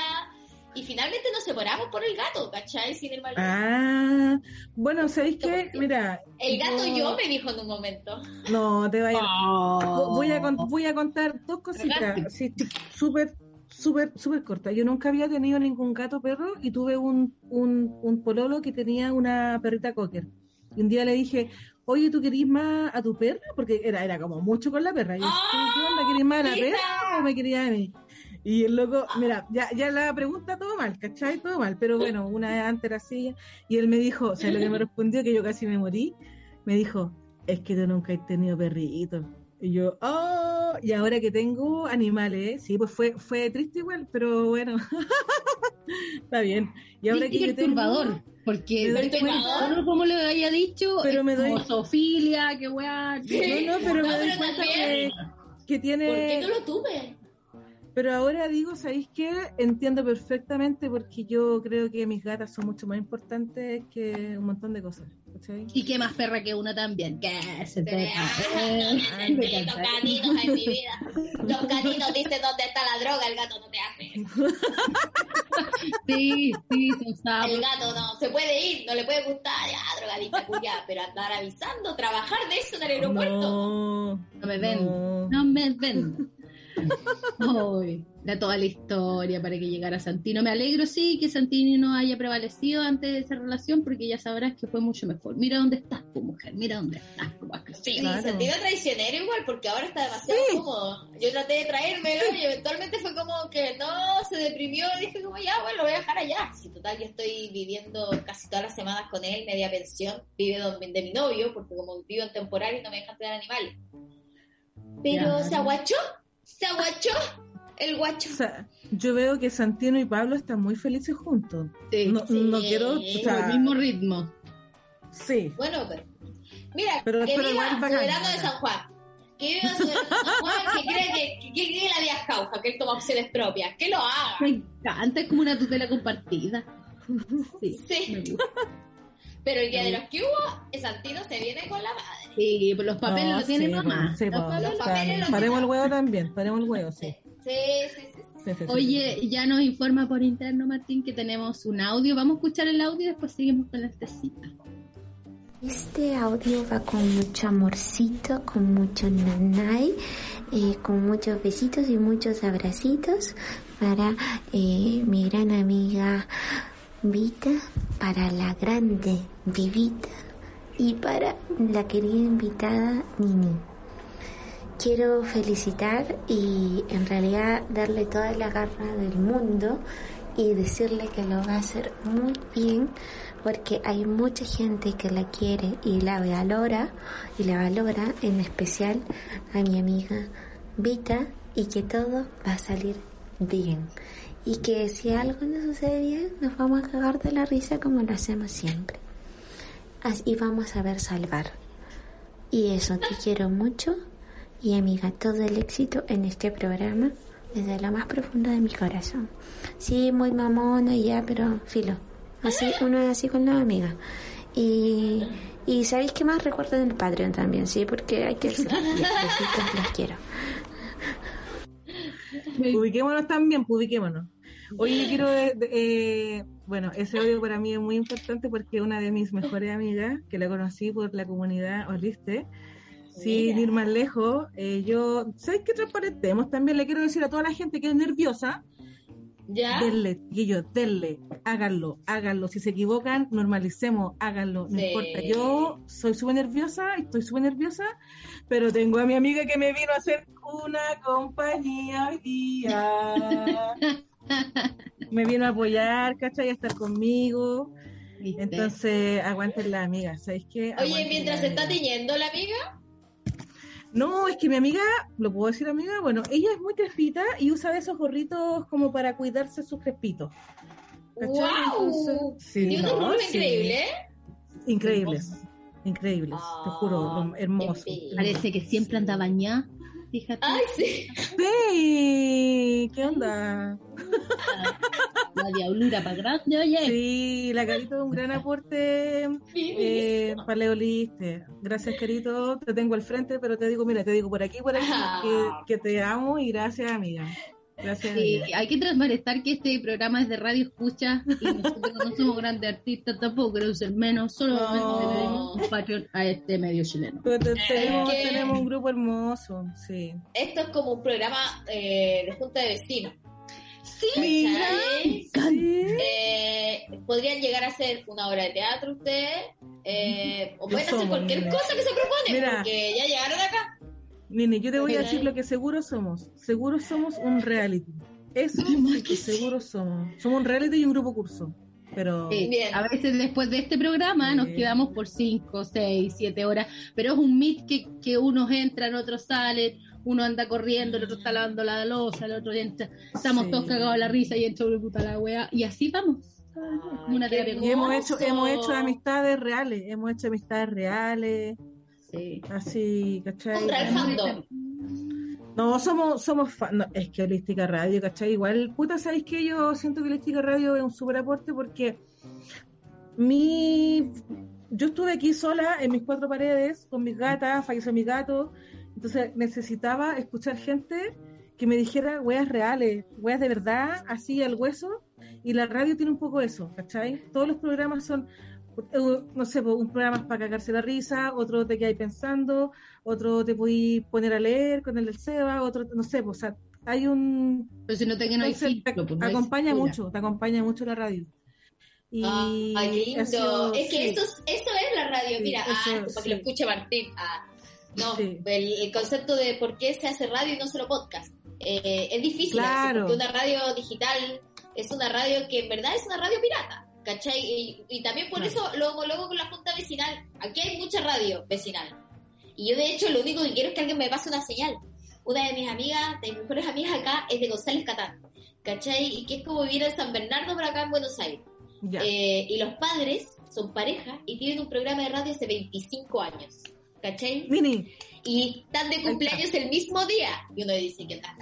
[SPEAKER 5] Y finalmente nos separamos por el gato, ¿cachai? Sin el malvado.
[SPEAKER 2] Ah, bueno, ¿sabéis qué? Mira.
[SPEAKER 5] El gato
[SPEAKER 2] yo-
[SPEAKER 5] yo me dijo en un momento.
[SPEAKER 2] No, te vayas.
[SPEAKER 4] Oh.
[SPEAKER 2] Voy a, con- voy a contar dos cositas, súper, súper, súper cortas. Yo nunca había tenido ningún gato perro y tuve un, un, un pololo que tenía una perrita cocker. Y un día le dije, oye, ¿tú querís más a tu perra? Porque era, era como mucho con la perra. Y yo,
[SPEAKER 5] ¡Ah!
[SPEAKER 2] ¿qué onda? ¿Querís más a la
[SPEAKER 5] ¡Mira!
[SPEAKER 2] perra o me quería a mí? Y el loco, mira, ya, ya la pregunta todo mal, ¿cachai? Todo mal, pero bueno, una vez antes era así. Y él me dijo, o sea, lo que me respondió, que yo casi me morí, me dijo, es que tú nunca has tenido perrito. Y yo, oh, y ahora que tengo animales, sí, pues fue, fue triste igual, pero bueno, está bien. Y ahora
[SPEAKER 4] Triste
[SPEAKER 2] que
[SPEAKER 4] y
[SPEAKER 2] yo tengo,
[SPEAKER 4] perturbador. Porque
[SPEAKER 5] Perturbador.
[SPEAKER 4] como le había dicho,
[SPEAKER 2] Pero me doy-
[SPEAKER 4] como zoofilia, que weá.
[SPEAKER 5] Sí.
[SPEAKER 2] no, no, pero
[SPEAKER 5] No,
[SPEAKER 2] me doy
[SPEAKER 5] pero
[SPEAKER 2] cuenta que,
[SPEAKER 5] también-
[SPEAKER 2] que
[SPEAKER 5] ¿Por
[SPEAKER 2] tiene,
[SPEAKER 5] qué no lo tuve?
[SPEAKER 2] Pero ahora digo, ¿sabéis qué? Entiendo perfectamente porque yo creo que mis gatas son mucho más importantes que un montón de cosas, ¿cachai?
[SPEAKER 4] Y qué más perra que uno también. Que se te me
[SPEAKER 5] Los gatitos en mi vida. Los gatitos dicen dónde está la droga, el gato no te hace.
[SPEAKER 4] Sí, sí, son
[SPEAKER 5] El
[SPEAKER 4] sapos.
[SPEAKER 5] gato no, se puede ir, no le puede gustar, ya, drogadita cuya, pero andar avisando, trabajar de eso en el aeropuerto.
[SPEAKER 2] No,
[SPEAKER 4] No me ven.
[SPEAKER 2] no.
[SPEAKER 4] No me ven. Ay, la toda la historia para que llegara Santino. Me alegro, sí, que Santino no haya prevalecido antes de esa relación, porque ya sabrás que fue mucho mejor. Mira dónde estás, tu mujer, mira dónde estás, tu
[SPEAKER 5] Sí,
[SPEAKER 2] Claro.
[SPEAKER 5] sentido traicionero igual, porque ahora está demasiado
[SPEAKER 2] Sí.
[SPEAKER 5] cómodo. Yo traté de traérmelo y eventualmente fue como que no, se deprimió dije como ya, bueno, lo voy a dejar allá. Si total, yo estoy viviendo casi todas las semanas con él, media pensión, vive donde- de mi novio, porque como vivo en temporal y no me dejan tener animales. Pero
[SPEAKER 4] Ya.
[SPEAKER 5] se aguachó, se aguachó el guacho.
[SPEAKER 2] O sea, yo veo que Santino y Pablo están muy felices juntos.
[SPEAKER 4] Sí,
[SPEAKER 2] No,
[SPEAKER 5] Sí.
[SPEAKER 2] no quiero, o
[SPEAKER 4] el
[SPEAKER 2] sea,
[SPEAKER 4] mismo ritmo.
[SPEAKER 2] sí,
[SPEAKER 5] Bueno, pero. Mira,
[SPEAKER 2] Pero-
[SPEAKER 5] que
[SPEAKER 2] pero
[SPEAKER 5] viva Soberano de. San Juan. Que viva Soberano de San Juan, que cree que, que, que cree la vía causa, que él toma opciones propias. Que lo haga.
[SPEAKER 4] Me encanta, es como una tutela compartida. Sí,
[SPEAKER 5] Sí. Pero el día de los que hubo, el Santino se viene con la madre.
[SPEAKER 4] Sí, los papeles
[SPEAKER 2] No,
[SPEAKER 4] lo tiene
[SPEAKER 2] sí,
[SPEAKER 4] mamá.
[SPEAKER 2] pues, sí,
[SPEAKER 4] Los
[SPEAKER 2] pues,
[SPEAKER 4] papeles-
[SPEAKER 5] Los papeles los
[SPEAKER 2] paremos el huevo también, paremos el huevo, sí.
[SPEAKER 5] Sí, sí, sí. sí.
[SPEAKER 4] Oye, ya nos informa por interno Martín que tenemos un audio. Vamos a escuchar el audio y después seguimos con la tecita.
[SPEAKER 6] Este audio va con mucho amorcito, con mucho nanay, eh, con muchos besitos y muchos abracitos para eh, mi gran amiga Vita, para la grande Vivita y para la querida invitada Nini. Quiero felicitar y en realidad darle toda la garra del mundo y decirle que lo va a hacer muy bien porque hay mucha gente que la quiere y la valora y la valora en especial a mi amiga Vita y que todo va a salir bien y que si algo no sucede bien nos vamos a cagar de la risa como lo hacemos siempre y vamos a ver salvar y eso te quiero mucho y amiga todo el éxito en este programa desde lo más profundo de mi corazón sí muy mamona ya pero filo Así, uno es así con la amiga. Y, y ¿sabéis qué más? Recuerden el Patreon también, ¿sí? Porque hay que decir, las quiero.
[SPEAKER 2] Ubiquémonos también, publiquémonos. Hoy quiero, eh, bueno, ese audio para mí es muy importante porque una de mis mejores amigas, que la conocí por la comunidad Oliste, sin ir más lejos, eh, yo, ¿sabes qué transparentemos? También le quiero decir a toda la gente que es nerviosa,
[SPEAKER 5] ¿Ya?
[SPEAKER 2] Denle, ellos, denle, háganlo, háganlo. Si se equivocan, normalicemos, háganlo, no importa. Yo soy súper nerviosa, estoy súper nerviosa, pero tengo a mi amiga que me vino a hacer una compañía hoy día. me vino a apoyar, ¿cachai? A estar conmigo. Entonces, aguanten la amiga, ¿sabéis qué?
[SPEAKER 5] Oye, mientras se está tiñendo la amiga.
[SPEAKER 2] No, es que mi amiga, ¿lo puedo decir amiga? Bueno, ella es muy crespita y usa de esos gorritos como para cuidarse sus crespitos.
[SPEAKER 5] ¡Wow! sí, no, increíble, ¿eh?
[SPEAKER 2] Increíbles, increíbles, te juro, hermoso.
[SPEAKER 4] Parece que siempre anda bañada. Fíjate.
[SPEAKER 5] Ay, sí.
[SPEAKER 2] Sí, ¿qué onda?
[SPEAKER 4] La diablura para grande, oye.
[SPEAKER 2] Sí, la Carito es un gran aporte eh, para Leoliste. Gracias, Carito. Te tengo al frente, pero te digo, mira, te digo por aquí, por aquí, que, que te amo y gracias, amiga. Gracias.
[SPEAKER 4] Sí, hay que transparentar que este programa es de radio escucha y nosotros no somos grandes artistas tampoco, queremos ser menos, solo
[SPEAKER 2] No.
[SPEAKER 4] un Patreon a este medio chileno.
[SPEAKER 2] Pero tenemos, tenemos un grupo hermoso, sí.
[SPEAKER 5] Esto es como un programa eh, de junta de vecinos.
[SPEAKER 4] Sí,
[SPEAKER 5] ¿cachai?
[SPEAKER 2] Sí.
[SPEAKER 5] Eh, podrían llegar a ser una obra de teatro ustedes, eh, o pueden hacer cualquier
[SPEAKER 2] mira.
[SPEAKER 5] cosa que se propone,
[SPEAKER 2] Mira.
[SPEAKER 5] porque ya llegaron acá.
[SPEAKER 2] Nini, yo te voy a decir lo que seguro somos. Seguro somos un reality. Eso es que seguro somos. Somos un reality y un grupo curso. Pero
[SPEAKER 4] Sí. A veces después de este programa nos quedamos por 5, 6, 7 horas, pero es un meet que, que unos entran, otros salen, uno anda corriendo, el otro está lavando la losa, el otro entra, estamos
[SPEAKER 2] Sí.
[SPEAKER 4] todos cagados a la risa y entra una puta la wea, y así vamos. Una
[SPEAKER 2] y hemos hecho, hemos hecho amistades reales, hemos hecho amistades reales,
[SPEAKER 4] Sí.
[SPEAKER 2] así, ¿cachai?
[SPEAKER 5] Un real fandom.
[SPEAKER 2] No, somos, somos fan, no, es que Holística Radio, ¿cachai? Igual, puta, ¿sabéis que yo siento que Holística Radio es un súper aporte porque mi yo estuve aquí sola en mis cuatro paredes con mis gatas, falleció mi gato, entonces necesitaba escuchar gente que me dijera weas reales, weas de verdad, así al hueso, y la radio tiene un poco eso, ¿cachai? Todos los programas son, no sé, pues, un programa es para cagarse la risa, otro te quedáis pensando, otro te podéis poner a leer con el del Seba, otro, no sé, pues, o sea, hay un...
[SPEAKER 4] Pero si no te no hay filtro, pues, no
[SPEAKER 2] acompaña mucho, te acompaña mucho la radio. Y
[SPEAKER 5] qué lindo.
[SPEAKER 2] sido-
[SPEAKER 5] es que
[SPEAKER 2] sí.
[SPEAKER 5] eso, es- eso es la radio.
[SPEAKER 2] Sí,
[SPEAKER 5] Mira, ah, para que lo escuche Martín. Ah, no, el concepto de por qué se hace radio y no solo podcast. Eh, es difícil,
[SPEAKER 2] Claro.
[SPEAKER 5] porque una radio digital es una radio que en verdad es una radio pirata. ¿Cachai? Y, y también por eso lo homologo con la Junta Vecinal. Aquí hay mucha radio vecinal. Y yo, de hecho, lo único que quiero es que alguien me pase una señal. Una de mis amigas, de mis mejores amigas acá, es de González Catán. ¿Cachai? Y que es como vivir en San Bernardo, pero acá en Buenos Aires. Eh, y los padres son pareja y tienen un programa de radio hace 25 años. ¿Cachai?
[SPEAKER 2] Nini,
[SPEAKER 5] Y están de cumpleaños el mismo día. Y uno dice que está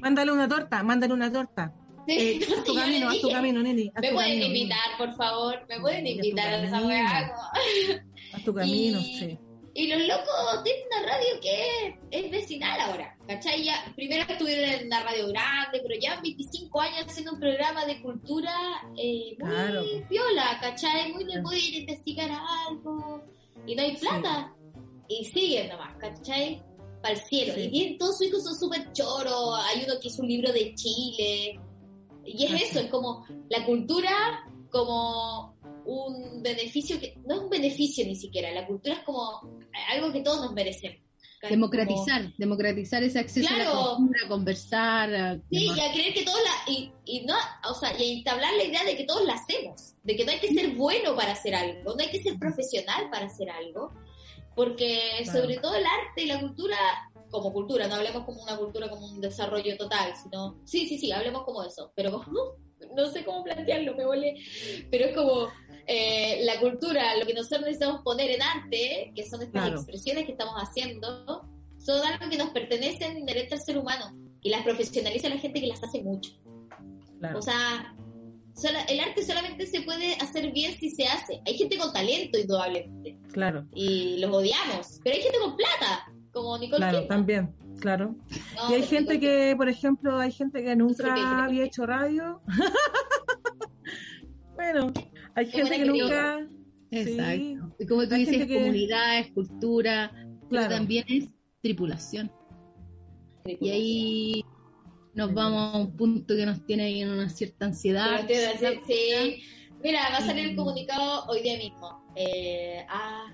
[SPEAKER 2] mándale una torta, mándale una torta. Eh, haz tu camino, haz tu camino. Haz
[SPEAKER 5] Me pueden
[SPEAKER 2] camino,
[SPEAKER 5] invitar, por favor. Me pueden invitar a esa weá.
[SPEAKER 2] Haz tu camino,
[SPEAKER 5] Y-
[SPEAKER 2] sí.
[SPEAKER 5] Y los locos tienen una radio que es, vecinal ahora, ¿cachai? Ya, primero estuvieron en una radio grande, pero ya 25 años haciendo un programa de cultura eh, muy
[SPEAKER 2] Claro.
[SPEAKER 5] viola, ¿cachai? Muy de a investigar algo y no hay plata. Y siguen nomás, ¿cachai? Para el cielo.
[SPEAKER 2] Sí.
[SPEAKER 5] Y bien, todos sus hijos son súper choros, hay uno que hizo un libro de Chile. Y es eso, es como la cultura como un beneficio que no es un beneficio ni siquiera, la cultura es como algo que todos nos merecemos.
[SPEAKER 4] Democratizar, democratizar ese acceso a la cultura, a conversar. a-
[SPEAKER 5] sí, y a creer que todos la y, y no, o sea, y a entablar la idea de que todos la hacemos, de que no hay que ser bueno para hacer algo, no hay que ser profesional para hacer algo, porque
[SPEAKER 2] Claro.
[SPEAKER 5] sobre todo el arte y la cultura como cultura, no hablemos como una cultura como un desarrollo total, sino sí, sí, sí, hablemos como eso, pero como, no sé cómo plantearlo, me vuelve, pero es como eh, la cultura, lo que nosotros necesitamos poner en arte, que son estas
[SPEAKER 2] Claro.
[SPEAKER 5] expresiones que estamos haciendo, son algo que nos pertenecen inherente al ser humano y las profesionaliza la gente que las hace mucho.
[SPEAKER 2] Claro.
[SPEAKER 5] O sea, sola- el arte solamente se puede hacer bien si se hace. Hay gente con talento, indudablemente,
[SPEAKER 2] claro,
[SPEAKER 5] y los odiamos, pero hay gente con plata, como Nicole
[SPEAKER 2] claro,
[SPEAKER 5] Kidman.
[SPEAKER 2] también, claro.
[SPEAKER 5] No,
[SPEAKER 2] y hay gente
[SPEAKER 5] Nicole
[SPEAKER 2] que, por ejemplo, hay gente que nunca había hecho radio. bueno, hay gente que nunca...
[SPEAKER 4] Exacto. Y como tú
[SPEAKER 2] Hay
[SPEAKER 4] dices,
[SPEAKER 2] que-
[SPEAKER 4] comunidad, es cultura, pero
[SPEAKER 2] Claro.
[SPEAKER 4] también es tripulación. Y ahí nos vamos a un punto que nos tiene ahí en una cierta ansiedad.
[SPEAKER 5] Decir, sí. Mira, va a salir el comunicado hoy día mismo. Eh, ah,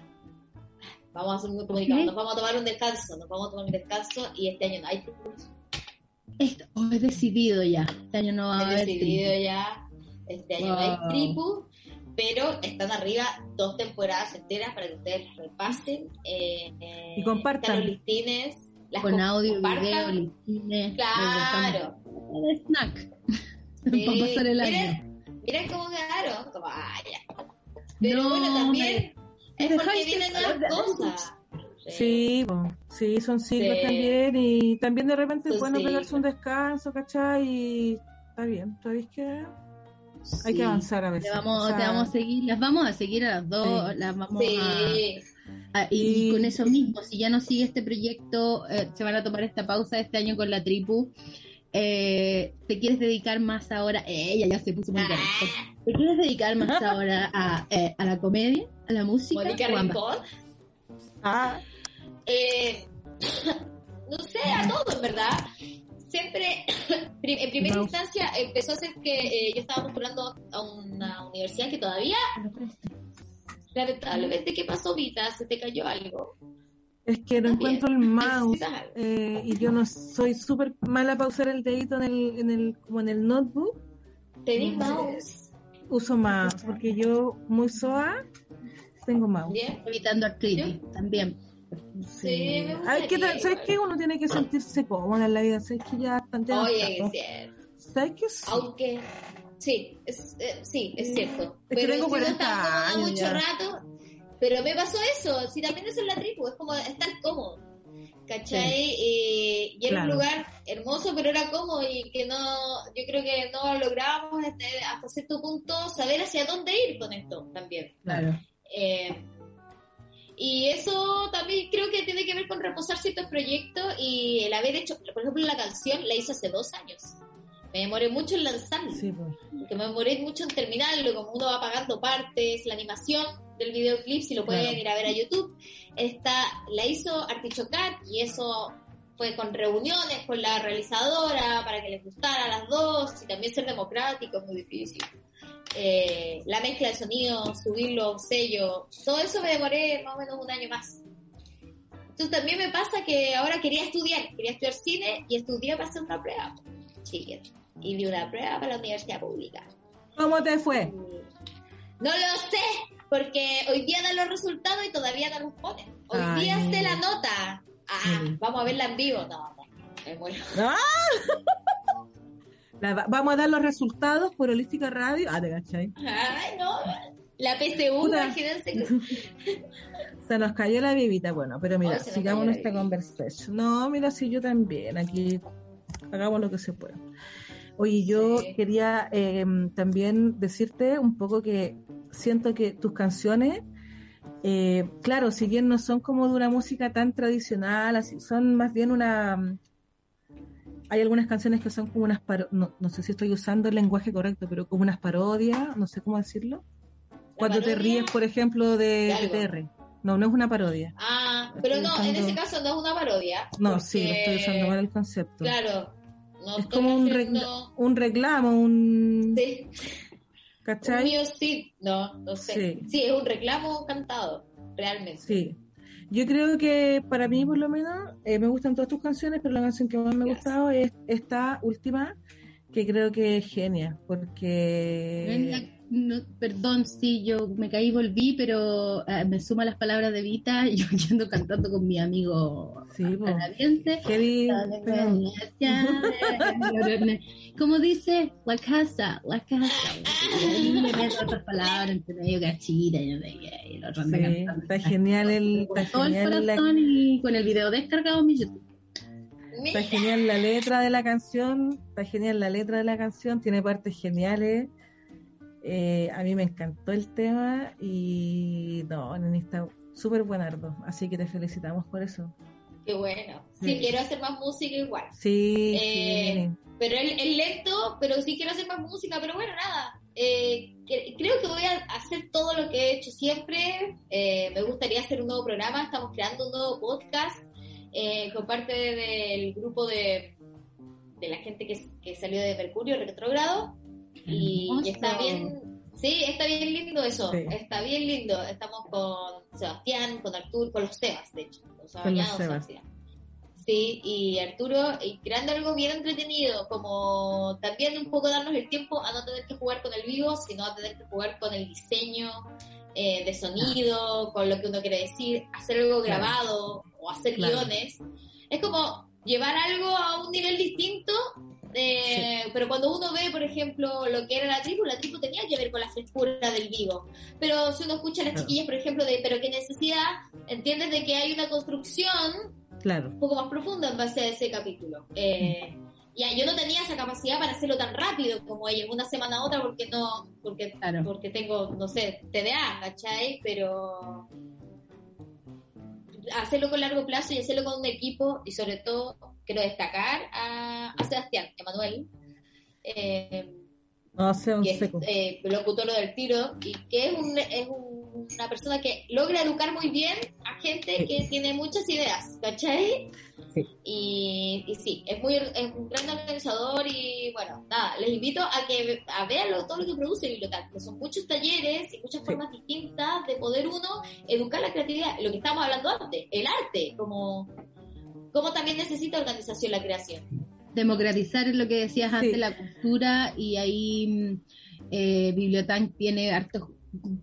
[SPEAKER 5] vamos a hacer un comunicado.
[SPEAKER 4] Ok.
[SPEAKER 5] Nos vamos a tomar un descanso. Nos vamos a tomar un descanso y este año no hay tripulación.
[SPEAKER 4] Esto, oh, es decidido ya. Este año no va a
[SPEAKER 5] He
[SPEAKER 4] haber
[SPEAKER 5] decidido
[SPEAKER 4] tribu.
[SPEAKER 5] ya. Este año no hay
[SPEAKER 2] Wow.
[SPEAKER 5] tripu. Pero están arriba dos temporadas enteras para que ustedes las repasen. Eh, eh,
[SPEAKER 2] Y compartan.
[SPEAKER 5] están los listines. Las
[SPEAKER 4] Con audio,
[SPEAKER 5] compartan.
[SPEAKER 4] video, listines.
[SPEAKER 5] Claro.
[SPEAKER 4] De snack.
[SPEAKER 5] Sí.
[SPEAKER 4] Para pasar el año.
[SPEAKER 5] Miren, miren cómo quedaron. Como, ah, ya. Pero
[SPEAKER 4] No,
[SPEAKER 5] bueno, también
[SPEAKER 4] me
[SPEAKER 5] es porque vienen nuevas cosas.
[SPEAKER 2] Sí, sí, son siglos
[SPEAKER 5] Sí.
[SPEAKER 2] también y también de repente es bueno pegarse un descanso, ¿cachai? Y está bien, ¿sabéis que hay que avanzar a
[SPEAKER 4] Te
[SPEAKER 2] veces?
[SPEAKER 4] vamos,
[SPEAKER 2] O sea,
[SPEAKER 4] te vamos a seguir, las vamos a seguir a las dos,
[SPEAKER 2] Sí.
[SPEAKER 4] las vamos
[SPEAKER 5] Sí.
[SPEAKER 4] a, a- y,
[SPEAKER 2] Y-
[SPEAKER 4] con eso mismo, si ya no sigue este proyecto, eh, se van a tomar esta pausa este año con la tripu. Eh, ¿Te quieres dedicar más ahora? Eh, ella ya se puso muy bien. ¿Te quieres dedicar más ahora a, eh, a la comedia, a la música?
[SPEAKER 5] Mónica? Rincón.
[SPEAKER 2] Ah,
[SPEAKER 5] Eh, no sé, a todo, en verdad. Siempre, en primera
[SPEAKER 2] No.
[SPEAKER 5] instancia, empezó a ser que eh, yo estaba postulando a una universidad que todavía, lamentablemente, ¿qué pasó, Vita? ¿Se te cayó algo?
[SPEAKER 2] es que no encuentro el mouse eh, y yo no soy súper mala para usar el dedito en el, en el, como en el notebook.
[SPEAKER 5] ¿Tenés
[SPEAKER 2] Mm.
[SPEAKER 5] mouse?
[SPEAKER 2] Uso más porque yo muy soa tengo mouse.
[SPEAKER 5] Bien.
[SPEAKER 4] Evitando artritis, también.
[SPEAKER 5] Sí, me
[SPEAKER 2] Hay que,
[SPEAKER 5] gustaría
[SPEAKER 2] ¿Sabes qué? Uno tiene que sentirse cómodo en la vida. ¿Sabes que ya bastante
[SPEAKER 5] Oye, es cierto.
[SPEAKER 2] ¿Sabes qué? Sí.
[SPEAKER 5] Aunque, sí, es, eh, sí, es
[SPEAKER 2] Sí.
[SPEAKER 5] cierto.
[SPEAKER 2] Es que
[SPEAKER 5] pero
[SPEAKER 2] tengo
[SPEAKER 5] si uno
[SPEAKER 2] 40
[SPEAKER 5] está cómodo
[SPEAKER 2] años
[SPEAKER 5] mucho
[SPEAKER 2] ya.
[SPEAKER 5] rato. Pero me pasó eso, si también eso es la tribu, es como estar cómodo. ¿Cachai? Eh, y era un lugar hermoso, pero era cómodo y que no, yo creo que no lográbamos este, hasta cierto punto saber hacia dónde ir con esto también.
[SPEAKER 4] Claro.
[SPEAKER 5] Eh, y eso también creo que tiene que ver con reposar ciertos proyectos y el haber hecho, por ejemplo, la canción la hice hace dos años. Me demoré mucho en lanzarla,
[SPEAKER 2] Sí, pues.
[SPEAKER 5] porque me demoré mucho en terminarlo, como uno va pagando partes, la animación del videoclip, si lo pueden
[SPEAKER 2] Claro.
[SPEAKER 5] ir a ver a YouTube, está, la hizo Artichocat y eso fue con reuniones con la realizadora para que les gustara a las dos y también ser democrático es muy difícil. Eh, la mezcla de sonido, subirlo, sello, todo eso me demoré más o menos un año más. Entonces también me pasa que ahora quería estudiar, quería estudiar cine y estudié para hacer una prueba, chiquis. Y di una prueba para la universidad pública.
[SPEAKER 2] ¿Cómo te fue?
[SPEAKER 5] No lo sé, porque hoy día dan los resultados y todavía no los ponen. Hoy
[SPEAKER 2] Ay,
[SPEAKER 5] día
[SPEAKER 2] mira.
[SPEAKER 5] la nota. Ah,
[SPEAKER 2] Sí.
[SPEAKER 5] vamos a verla en vivo. No, no, me muero.
[SPEAKER 2] ¡Ah! La vamos a dar los resultados por Holística Radio. Ah, te cachai.
[SPEAKER 5] Ay, no. La PSU,
[SPEAKER 2] Puta.
[SPEAKER 5] imagínense. que-
[SPEAKER 2] Se nos cayó la bebita. Bueno, pero mira,
[SPEAKER 5] se
[SPEAKER 2] sigamos nuestra conversación. No, mira, si yo también. Aquí hagamos lo que se pueda. Oye, yo
[SPEAKER 5] Sí.
[SPEAKER 2] quería eh, también decirte un poco que siento que tus canciones eh, claro, si bien no son como de una música tan tradicional, así, son más bien una... mm, Hay algunas canciones que son como unas parodias, no, no sé si estoy usando el lenguaje correcto, pero como unas parodias, no sé cómo decirlo. Cuando te ríes, por ejemplo, de,
[SPEAKER 5] De.
[SPEAKER 2] TR. No, no es una parodia.
[SPEAKER 5] Ah, pero
[SPEAKER 2] Estoy
[SPEAKER 5] no, en ese caso no es una parodia.
[SPEAKER 2] No, sí, lo estoy usando mal el concepto.
[SPEAKER 5] Claro. No
[SPEAKER 2] es como un,
[SPEAKER 5] haciendo-
[SPEAKER 2] regla- un reclamo, un...
[SPEAKER 5] Sí.
[SPEAKER 2] ¿Cachai?
[SPEAKER 5] mío sí, no, no sé.
[SPEAKER 2] Sí.
[SPEAKER 5] Sí. es un reclamo cantado, realmente.
[SPEAKER 2] Sí. Yo creo que para mí, por lo menos, eh, me gustan todas tus canciones, pero la canción que más me ha gustado es esta última, que creo que es genia, porque...
[SPEAKER 4] No, perdón, sí, yo me caí y volví, pero eh, me suma las palabras de Vita y yo ando cantando con mi amigo
[SPEAKER 2] Sí,
[SPEAKER 4] canadiense. Como dice, la casa, la casa. Y le meto otras palabras entre medio cachita y no sé qué,
[SPEAKER 2] está genial el,
[SPEAKER 4] Con
[SPEAKER 2] está
[SPEAKER 4] todo el
[SPEAKER 2] la,
[SPEAKER 4] corazón y con el video descargado en mi YouTube.
[SPEAKER 2] está genial la letra de la canción, está genial la letra de la canción, tiene partes geniales. Eh, a mí me encantó el tema y no, Neni está súper buenardo, así que te felicitamos por eso.
[SPEAKER 5] Qué bueno. Sí,
[SPEAKER 2] Sí.
[SPEAKER 5] quiero hacer más música igual.
[SPEAKER 2] Sí,
[SPEAKER 5] Eh,
[SPEAKER 2] sí.
[SPEAKER 5] Pero es, lento, pero sí quiero hacer más música. Pero bueno, nada. Eh, que- creo que voy a hacer todo lo que he hecho siempre. Eh, me gustaría hacer un nuevo programa. Estamos creando un nuevo podcast eh, con parte del grupo de, de la gente que, que salió de Mercurio Retrógrado. Y, y está bien. Sí, está bien lindo eso.
[SPEAKER 2] Sí.
[SPEAKER 5] Está bien lindo. Estamos con Sebastián, con Artur, con los Sebas, de hecho. Los
[SPEAKER 2] Con los Sebas.
[SPEAKER 5] Sebastián. Sí, y Arturo, y creando algo bien entretenido, como también un poco darnos el tiempo a no tener que jugar con el vivo, sino a tener que jugar con el diseño eh, de sonido, con lo que uno quiere decir, hacer algo
[SPEAKER 2] Claro.
[SPEAKER 5] grabado o hacer
[SPEAKER 2] Claro.
[SPEAKER 5] guiones. Es como llevar algo a un nivel distinto, eh, pero cuando uno ve, por ejemplo, lo que era la tribu, la tribu tenía que ver con la frescura del vivo. Pero si uno escucha a las
[SPEAKER 2] Claro.
[SPEAKER 5] chiquillas, por ejemplo, de pero qué necesidad, entiendes de que hay una construcción
[SPEAKER 2] Claro.
[SPEAKER 5] un poco más profunda en base a ese capítulo. Eh, ya, yo no tenía esa capacidad para hacerlo tan rápido como ella, una semana a otra, porque no, porque,
[SPEAKER 4] Claro.
[SPEAKER 5] porque tengo, no sé, TDA, ¿cachai? Pero hacerlo con largo plazo y hacerlo con un equipo, y sobre todo quiero destacar a, a Sebastián, Emanuel, eh,
[SPEAKER 2] No un
[SPEAKER 5] que es eh, locutor del tiro y que es, un- es un- una persona que logra educar muy bien a gente que tiene muchas ideas, ¿cachai?
[SPEAKER 2] Sí.
[SPEAKER 5] Y, y sí, es muy es un gran organizador y bueno, nada, les invito a que a vean lo- todo lo que produce Biblioteca, que son muchos talleres y muchas
[SPEAKER 2] Sí.
[SPEAKER 5] formas distintas de poder uno educar la creatividad, lo que estábamos hablando antes, el arte, como, como también necesita organización la creación.
[SPEAKER 4] democratizar es lo que decías antes,
[SPEAKER 2] Sí.
[SPEAKER 4] la cultura, y ahí mm, eh, Bibliotank tiene hartos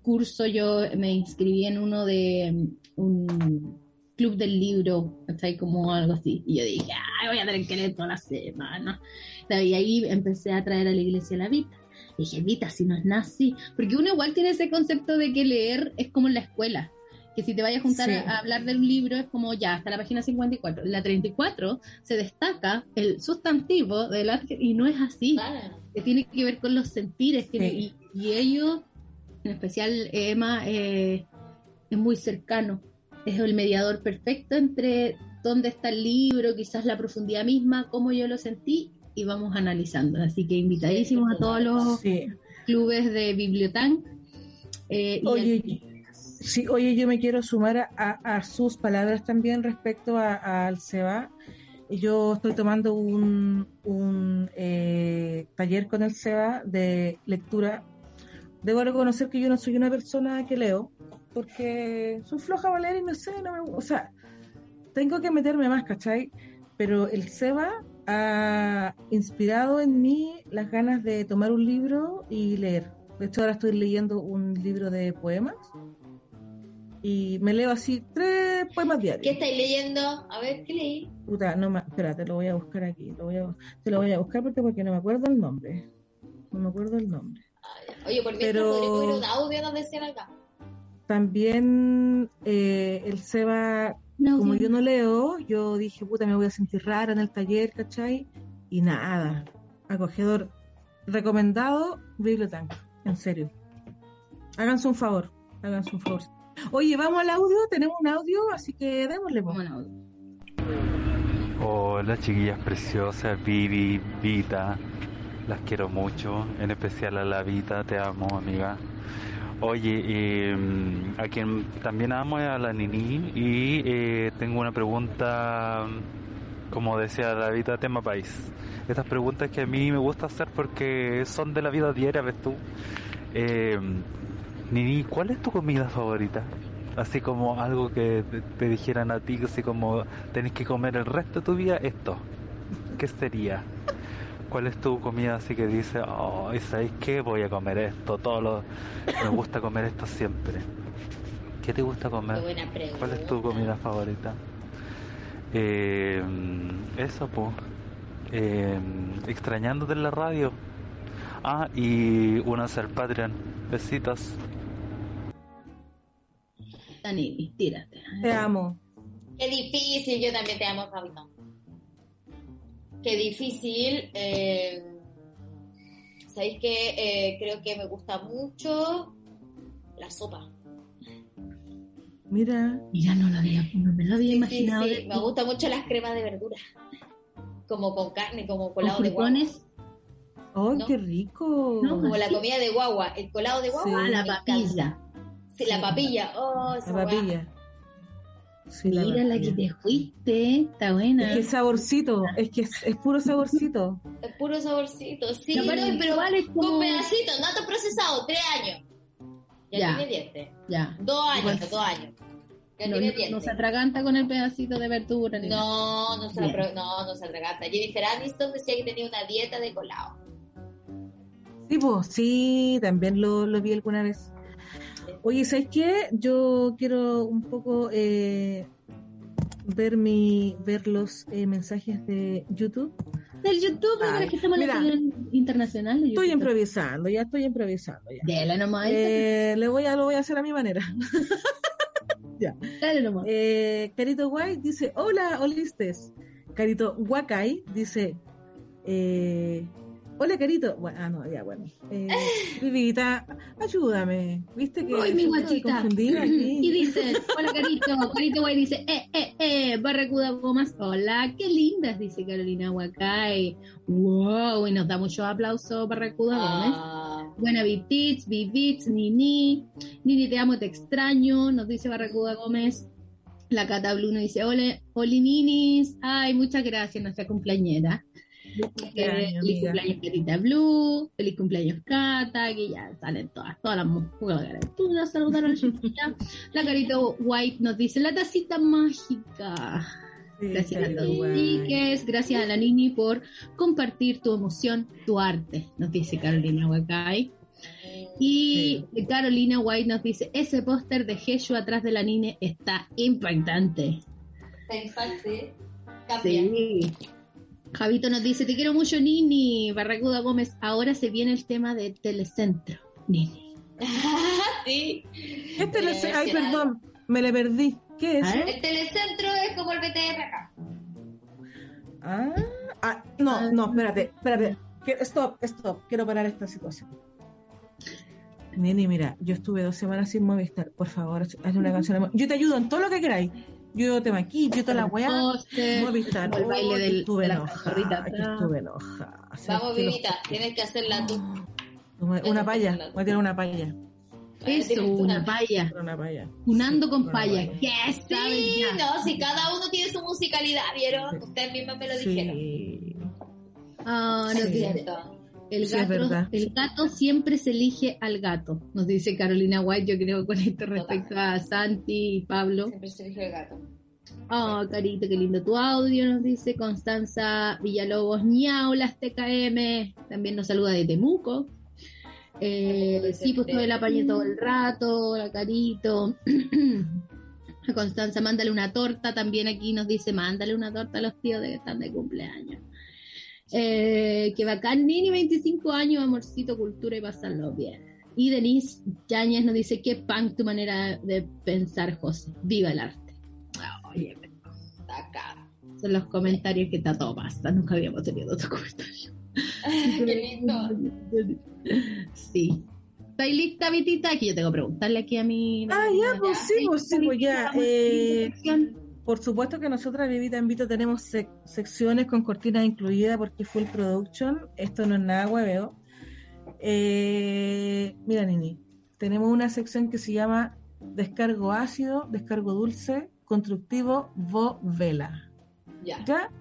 [SPEAKER 4] cursos. Yo me inscribí en uno de mm, un club del libro, ¿cachai? Como algo así. Y yo dije, ay, voy a tener que leer toda la semana. Y ahí empecé a traer a la iglesia la Vita. Y dije, Vita, si no es nazi. Porque uno igual tiene ese concepto de que leer es como en la escuela. Que si te vayas a juntar
[SPEAKER 2] Sí.
[SPEAKER 4] a, hablar de un libro es como ya, hasta la página 54. En la 34 se destaca el sustantivo del y no es así. Que tiene que ver con los sentires. tiene-
[SPEAKER 2] Sí.
[SPEAKER 4] y, y ellos, en especial Emma, eh, es muy cercano. Es el mediador perfecto entre dónde está el libro, quizás la profundidad misma, cómo yo lo sentí y vamos analizando. Así que invitadísimos a todos los
[SPEAKER 2] Sí.
[SPEAKER 4] clubes de Bibliotank. Eh, y
[SPEAKER 2] Oye, sí, oye, yo me quiero sumar a, a- a sus palabras también respecto a- al SEBA. Yo estoy tomando un, un eh, taller con el SEBA de lectura. Debo reconocer que yo no soy una persona que leo, porque soy floja para leer y no sé, no me, o sea, tengo que meterme más, ¿cachai? Pero el SEBA ha inspirado en mí las ganas de tomar un libro y leer. De hecho, ahora estoy leyendo un libro de poemas y me leo así tres poemas
[SPEAKER 5] ¿Qué
[SPEAKER 2] diarios.
[SPEAKER 5] estáis leyendo? A ver, ¿qué leí?
[SPEAKER 2] Puta, no me, espérate, lo voy a buscar aquí. Lo voy a, te lo voy a buscar porque, porque no me acuerdo el nombre. No me acuerdo el nombre.
[SPEAKER 5] Oye, por mientras
[SPEAKER 2] Pero-
[SPEAKER 5] podríamos oír un audio, decían acá.
[SPEAKER 2] También eh, el Seba,
[SPEAKER 4] No,
[SPEAKER 2] como
[SPEAKER 4] sí.
[SPEAKER 2] yo no leo, yo dije, puta, me voy a sentir rara en el taller, ¿cachai? Y nada, acogedor. Recomendado, Biblioteca, en serio. Háganse un favor, háganse un favor. Oye, vamos al audio, tenemos un audio, así que démosle.
[SPEAKER 4] Vamos al audio.
[SPEAKER 1] Hola chiquillas preciosas, Vivi, Vita, las quiero mucho, en especial a la Vita, te amo amiga. Oye, eh, a quien también amo es a la Nini y eh, tengo una pregunta, como decía la Vita, tema país. Estas preguntas que a mí me gusta hacer porque son de la vida diaria, ves tú. Eh, Nini, ¿cuál es tu comida favorita? Así como algo que te, te dijeran a ti, así como tenés que comer el resto de tu vida esto. ¿Qué sería? ¿Cuál es tu comida así que dice, oh, ¿sabéis qué? Voy a comer esto, todo lo... Me gusta comer esto siempre. ¿Qué te gusta
[SPEAKER 5] Qué
[SPEAKER 1] comer?
[SPEAKER 5] buena pregunta.
[SPEAKER 1] ¿Cuál es tu comida favorita? Eh, eso, pues. Eh, extrañándote en la radio. Ah, y únanse al Patreon. Besitos.
[SPEAKER 4] Dani, tírate.
[SPEAKER 2] Te amo.
[SPEAKER 5] Qué difícil, yo también te amo, Fabito. Qué difícil. Eh, ¿Sabéis que eh, creo que me gusta mucho la sopa?
[SPEAKER 2] Mira,
[SPEAKER 4] Mira, no lo había, no me lo había
[SPEAKER 5] Sí,
[SPEAKER 4] imaginado.
[SPEAKER 5] sí, Me gustan mucho las cremas de verdura. Como con carne, como
[SPEAKER 4] Con
[SPEAKER 5] colado de guagua.
[SPEAKER 2] ¡ay,
[SPEAKER 5] ¿No?
[SPEAKER 2] qué rico!
[SPEAKER 4] No,
[SPEAKER 5] Como la comida de guagua. El colado de guagua.
[SPEAKER 2] Sí.
[SPEAKER 4] Ah, la papilla.
[SPEAKER 5] Sí, la papilla. Oh,
[SPEAKER 2] La
[SPEAKER 5] guagua.
[SPEAKER 2] papilla. Sí, la
[SPEAKER 4] Mira la que te fuiste. Está buena.
[SPEAKER 2] Es que saborcito, es que es, es puro saborcito.
[SPEAKER 5] Es puro saborcito. Sí, no, pero
[SPEAKER 4] igual es como-
[SPEAKER 5] con pedacitos, no tan procesado. Tres años. Ya,
[SPEAKER 4] Ya.
[SPEAKER 5] tiene dientes.
[SPEAKER 4] Ya.
[SPEAKER 5] Dos años,
[SPEAKER 2] Igual.
[SPEAKER 5] dos años. Ya
[SPEAKER 4] No,
[SPEAKER 5] tiene
[SPEAKER 4] no,
[SPEAKER 5] dientes.
[SPEAKER 4] no se atraganta con el pedacito de verdura. ni.
[SPEAKER 5] No, no se, apro- no, no se atraganta. Jennifer Aniston decía que tenía una dieta de colado.
[SPEAKER 2] Sí, pues, sí, también lo, lo vi alguna vez. Oye, ¿sabes qué? Yo quiero un poco eh, ver mi ver los eh, mensajes de YouTube.
[SPEAKER 4] Del YouTube,
[SPEAKER 2] Ay,
[SPEAKER 4] ahora que estamos en la internacional. de
[SPEAKER 2] Estoy improvisando, ya estoy improvisando. Ya.
[SPEAKER 4] Dale nomás.
[SPEAKER 2] Eh, le voy a, lo voy a hacer a mi manera.
[SPEAKER 4] Dale nomás.
[SPEAKER 2] Eh, Carito White dice, hola, olistes. Carito Wakai dice, eh, hola Carito. Bueno, ah, no, ya, bueno. Eh, Vivita, ayúdame. ¿Viste que
[SPEAKER 4] Uy, mi
[SPEAKER 2] estoy
[SPEAKER 4] guachita.
[SPEAKER 2] confundida aquí?
[SPEAKER 4] Y dice, hola Carito, Carito Guay dice, eh, eh, eh, Barracuda Gomas, hola, qué lindas, dice Carolina Huacay. Wow, y nos da muchos aplausos Barracuda Gómez.
[SPEAKER 5] Ah,
[SPEAKER 4] Buena Bibits, Bibits, Nini, Nini te amo, te extraño, nos dice Barracuda Gómez. La Cata Blue nos dice, hola, Oli Ninis, ay, muchas gracias, nuestra cumpleañera.
[SPEAKER 2] Feliz
[SPEAKER 4] Eh,
[SPEAKER 2] cumpleaños,
[SPEAKER 4] feliz cumpleaños Carita Blue, feliz cumpleaños Cata, que ya salen todas, todas las mujeres. Tú la saludaron a chiquilla. La Carita White nos dice, la tacita mágica.
[SPEAKER 2] Sí,
[SPEAKER 4] Gracias a todos. Gracias a la Nini por compartir tu emoción, tu arte, nos dice Carolina Huacay. Y Carolina White nos dice, ese póster de Jeshu atrás de la Nini está impactante.
[SPEAKER 5] está. Cambia.
[SPEAKER 4] Sí. Javito nos dice, te quiero mucho, Nini. Barracuda Gómez, ahora se viene el tema de Telecentro. Nini.
[SPEAKER 5] sí.
[SPEAKER 2] ¿Qué telece- Ay, perdón, me le perdí. ¿Qué es?
[SPEAKER 4] Ver.
[SPEAKER 5] El telecentro es como el BTR acá.
[SPEAKER 2] Ah, ah, no, no, espérate, espérate. Stop, stop. Quiero parar esta situación. Nini, mira, yo estuve dos semanas sin Movistar. Por favor, hazle una canción. Yo te ayudo en todo lo que queráis. Yo te maquillo, toda la weá. Movistar.
[SPEAKER 4] el baile
[SPEAKER 2] Oh, que
[SPEAKER 4] del-
[SPEAKER 2] estuve
[SPEAKER 4] de la
[SPEAKER 2] enojada, estuve enojada. O sea,
[SPEAKER 5] Vamos, Vivita, tienes que hacerla tú.
[SPEAKER 2] Una paya, voy a tirar una paya.
[SPEAKER 4] Eso, una paya.
[SPEAKER 2] Una paya.
[SPEAKER 4] Unando
[SPEAKER 2] Sí,
[SPEAKER 4] con
[SPEAKER 2] una
[SPEAKER 4] paya. ¿Qué sabes
[SPEAKER 5] Sí,
[SPEAKER 4] ya?
[SPEAKER 5] no, si cada uno tiene su musicalidad, ¿vieron? Ustedes mismas me lo dijeron.
[SPEAKER 2] Sí.
[SPEAKER 4] Ah, nos
[SPEAKER 5] Es cierto.
[SPEAKER 4] El
[SPEAKER 2] Sí, es
[SPEAKER 4] gato,
[SPEAKER 2] verdad.
[SPEAKER 4] el gato siempre se elige al gato, nos dice Carolina White, yo creo con esto respecto a Santi y Pablo.
[SPEAKER 5] Siempre se dijo el gato.
[SPEAKER 4] Oh, Carito, qué lindo tu audio, nos dice Constanza Villalobos, ñaulas TKM, también nos saluda de Temuco. Eh, sí, pues todo el apañe todo el rato, la Carito. A Constanza, mándale una torta, también aquí nos dice, mándale una torta a los tíos de que están de cumpleaños. Eh, que bacán, Nini, 25 años, amorcito, cultura y pasarlo bien. Y Denise Yáñez nos dice, qué punk tu manera de pensar, José. Viva el arte. Oye,
[SPEAKER 5] Está acá.
[SPEAKER 4] son los comentarios que está todo pasa. Nunca habíamos tenido otro comentario.
[SPEAKER 5] Qué lindo.
[SPEAKER 4] Sí. ¿Estáis lista, Vitita? Aquí yo tengo que preguntarle aquí a mi...
[SPEAKER 2] Ah, ya, pues sí, pues sí, pues ya. Eh. Por supuesto que nosotras, Vivita en Vito, tenemos sec- secciones con cortinas incluidas porque full production. Esto no es nada hueveo. Eh, mira, Nini, tenemos una sección que se llama Descargo ácido, descargo dulce, constructivo, vo vela.
[SPEAKER 5] Ya.
[SPEAKER 2] ¿Ya?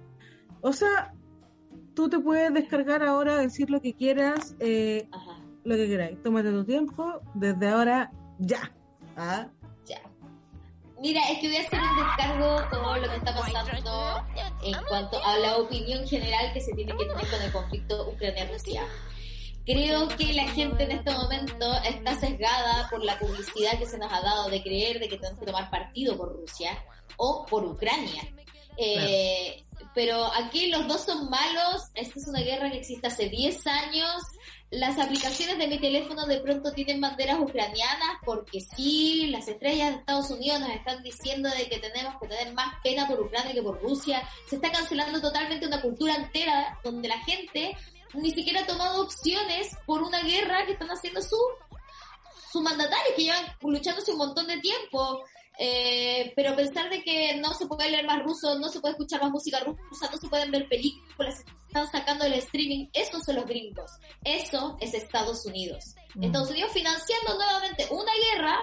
[SPEAKER 2] O sea, tú te puedes descargar ahora, decir lo que quieras, eh, lo que queráis. Tómate tu tiempo, desde ahora, ya. ¿Ah?
[SPEAKER 5] Mira, es que voy a hacer un descargo todo lo que está pasando en cuanto a la opinión general que se tiene que tener con el conflicto Ucrania-Rusia. Creo que la gente en este momento está sesgada por la publicidad que se nos ha dado de creer de que tenemos que tomar partido por Rusia o por Ucrania. Eh, Pero aquí los dos son malos. Esta es una guerra que existe hace 10 años. Las aplicaciones de mi teléfono de pronto tienen banderas ucranianas porque sí, las estrellas de Estados Unidos nos están diciendo de que tenemos que tener más pena por Ucrania que por Rusia. Se está cancelando totalmente una cultura entera donde la gente ni siquiera ha tomado opciones por una guerra que están haciendo su sus mandatarios que llevan luchando hace un montón de tiempo. Eh, pero pensar de que no se puede leer más ruso, no se puede escuchar más música rusa, no se pueden ver películas, están sacando el streaming, esos son los gringos. Eso es Estados Unidos.
[SPEAKER 2] Mm.
[SPEAKER 5] Estados Unidos financiando nuevamente una guerra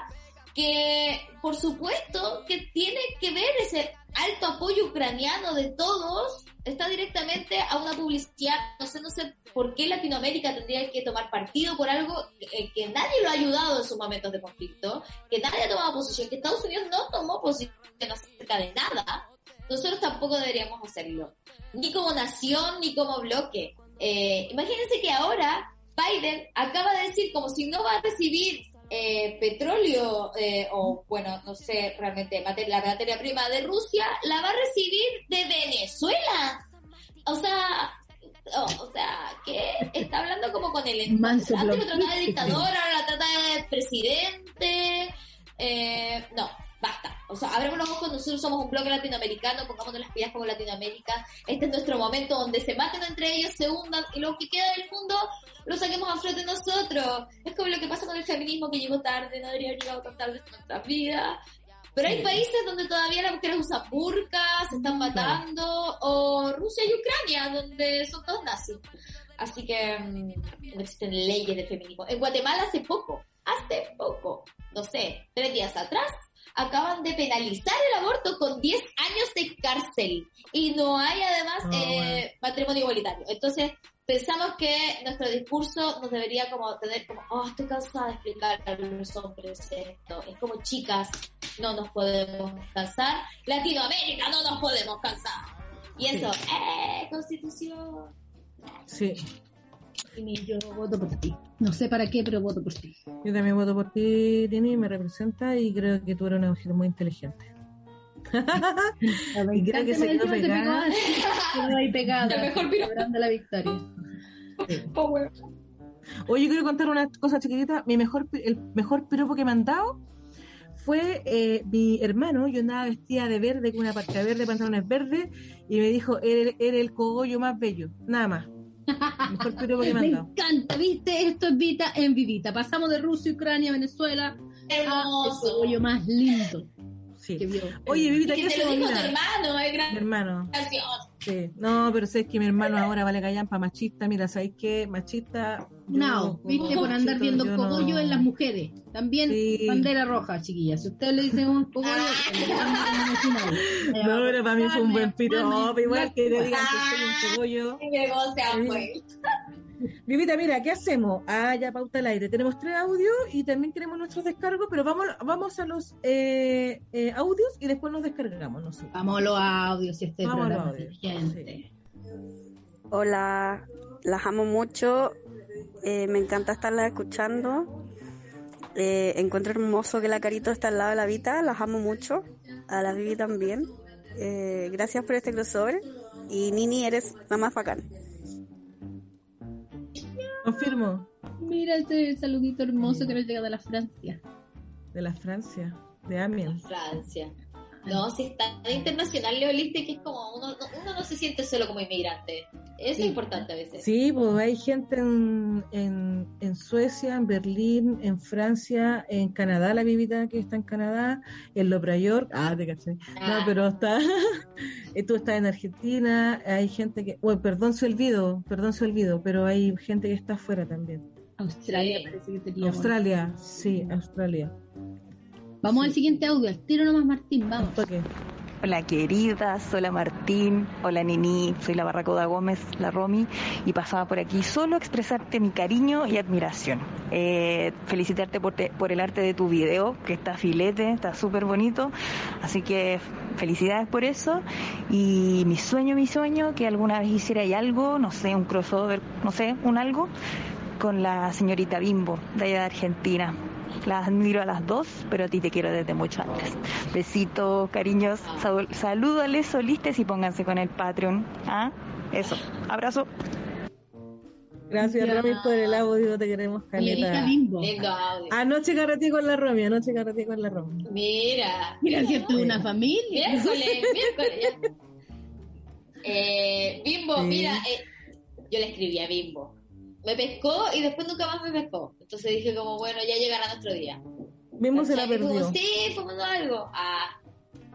[SPEAKER 5] que, por supuesto, que tiene que ver ese alto apoyo ucraniano de todos, está directamente a una publicidad, no sé, no sé por qué Latinoamérica tendría que tomar partido por algo eh, que nadie lo ha ayudado en sus momentos de conflicto, que nadie ha tomado posición, que Estados Unidos no tomó posición acerca de nada, nosotros tampoco deberíamos hacerlo, ni como nación, ni como bloque. Eh, imagínense que ahora Biden acaba de decir como si no va a recibir eh, petróleo eh, o bueno, no sé realmente la materia prima de Rusia, la va a recibir de Venezuela. O sea, oh, o sea, que está hablando como con el
[SPEAKER 4] Manso
[SPEAKER 5] antes lo trataba de dictador, ahora la trata de presidente. Eh, no, basta. O sea, abramos los ojos, nosotros somos un bloque latinoamericano, pongámonos las pilas como Latinoamérica. Este es nuestro momento donde se maten entre ellos, se hundan y lo que queda del mundo lo saquemos a flote nosotros. Es como lo que pasa con el feminismo que llegó tarde, no debería haber llegado tan tarde en nuestras vidas. Pero hay países donde todavía las mujeres usan burkas, se están matando, o Rusia y Ucrania, donde son todos nazis. Así que mm, no existen leyes de feminismo. En Guatemala hace poco, hace poco, no sé, tres días atrás, acaban de penalizar el aborto con 10 años de cárcel. Y no hay además
[SPEAKER 2] Ah,
[SPEAKER 5] eh, matrimonio igualitario. Entonces, pensamos que nuestro discurso nos debería como tener como, oh, estoy cansada de explicar a los hombres esto. Es como, chicas, no nos podemos cansar. Latinoamérica, no nos podemos cansar. Y eso, ¡eh! Constitución.
[SPEAKER 2] Sí,
[SPEAKER 4] Y yo voto por ti. No sé para qué, pero voto por ti.
[SPEAKER 2] yo también voto por ti, Tini, me representa y creo que tú eres una mujer muy inteligente. Y creo que se quedó pegada.
[SPEAKER 4] Quedó ahí pegada.
[SPEAKER 5] El mejor
[SPEAKER 4] celebrando la victoria.
[SPEAKER 5] Power.
[SPEAKER 2] Oye, quiero contar una cosa chiquitita. Mi mejor, el mejor piropo que me han dado fue eh, mi hermano. Yo andaba vestida de verde, con una parca verde, pantalones verdes, y me dijo, eres, eres el cogollo más bello. Nada más. El mejor piropo que me
[SPEAKER 4] encanta, ¿viste? Esto es Vita en Vivita. Pasamos de Rusia, Ucrania, Venezuela a el
[SPEAKER 5] Hermoso.
[SPEAKER 4] cogollo más lindo
[SPEAKER 2] Sí.
[SPEAKER 4] que vio.
[SPEAKER 2] Oye, Vivita, ¿qué
[SPEAKER 5] te lo dijo tu hermano, es
[SPEAKER 2] mi hermano. Sí. No, pero sé que mi hermano ahora vale callampa machista. Mira, ¿sabéis qué? Machista.
[SPEAKER 4] No,
[SPEAKER 2] como
[SPEAKER 4] viste, por andar viendo cogollo
[SPEAKER 2] no-
[SPEAKER 4] en las mujeres. También
[SPEAKER 2] Sí.
[SPEAKER 4] bandera roja, chiquillas. Si usted le dice un cogollo,
[SPEAKER 2] No, pero para mí fue un buen piropo. Igual que te digan que
[SPEAKER 5] Ah.
[SPEAKER 2] soy un cogollo. Vivita, mira, ¿qué hacemos? Ah, ya pauta al aire. Tenemos tres audios y también tenemos nuestros descargos, pero vamos, vamos a los eh, eh, audios y después nos descargamos nosotros.
[SPEAKER 4] Vamos a los audios y este
[SPEAKER 2] Vamos
[SPEAKER 4] programa
[SPEAKER 2] audios,
[SPEAKER 4] inteligente.
[SPEAKER 7] Hola, las amo mucho, eh, me encanta estarlas escuchando. Eh, encuentro hermoso que la Carito está al lado de la Vita, las amo mucho, a la Vivi también. Eh, gracias por este crossover y Nini, eres la más bacán.
[SPEAKER 2] Confirmo.
[SPEAKER 4] Mira ese saludito hermoso que nos llega de la Francia.
[SPEAKER 2] De la Francia, de Amiens.
[SPEAKER 5] Francia. No, si es tan internacional, Leo Liste, que es como uno, no- uno no se siente solo como inmigrante. Eso
[SPEAKER 2] Sí.
[SPEAKER 5] es importante a veces.
[SPEAKER 2] Sí, pues hay gente en, en, en Suecia, en Berlín, en Francia, en Canadá, la vivita que está en Canadá, en Nueva York, ah, te caché.
[SPEAKER 5] Ah.
[SPEAKER 2] No, pero está, tú estás en Argentina, hay gente que, bueno, perdón se olvido, perdón se olvido, pero hay gente que está afuera también.
[SPEAKER 4] Australia
[SPEAKER 5] Sí.
[SPEAKER 4] parece que sería.
[SPEAKER 2] Australia, sí, Australia.
[SPEAKER 4] Vamos al siguiente audio. Al tiro nomás, Martín, vamos.
[SPEAKER 8] Hola queridas, hola Martín, hola Nini, soy la Barracuda Gómez, la Romy, y pasaba por aquí solo a expresarte mi cariño y admiración. Eh, felicitarte por, te- por el arte de tu video, que está filete, está súper bonito, así que felicidades por eso. Y mi sueño, mi sueño, que alguna vez hiciera algo, no sé, un crossover, no sé, un algo, con la señorita Bimbo, de allá de Argentina. Las admiro a las dos, pero a ti te quiero desde mucho antes. Besitos, cariños, sal- salúdales solistas y pónganse con el Patreon. ¿Ah? Eso. Abrazo.
[SPEAKER 2] Gracias,
[SPEAKER 4] Ya.
[SPEAKER 2] Romy, por el audio, te queremos caleta.
[SPEAKER 4] Bimbo.
[SPEAKER 5] Lindo audio.
[SPEAKER 2] Anoche carreté con la Romy, anoche carreté con la Romy.
[SPEAKER 5] Mira.
[SPEAKER 4] Mira, es una familia.
[SPEAKER 5] Miércoles, miércoles. Eh, Bimbo,
[SPEAKER 2] Sí.
[SPEAKER 5] mira, eh, yo le escribí a Bimbo. Me pescó y después nunca más me pescó. Entonces dije como, bueno, ya llegará nuestro día.
[SPEAKER 2] Mismo se la perdió.
[SPEAKER 5] Sí, fue mandó algo. Ah,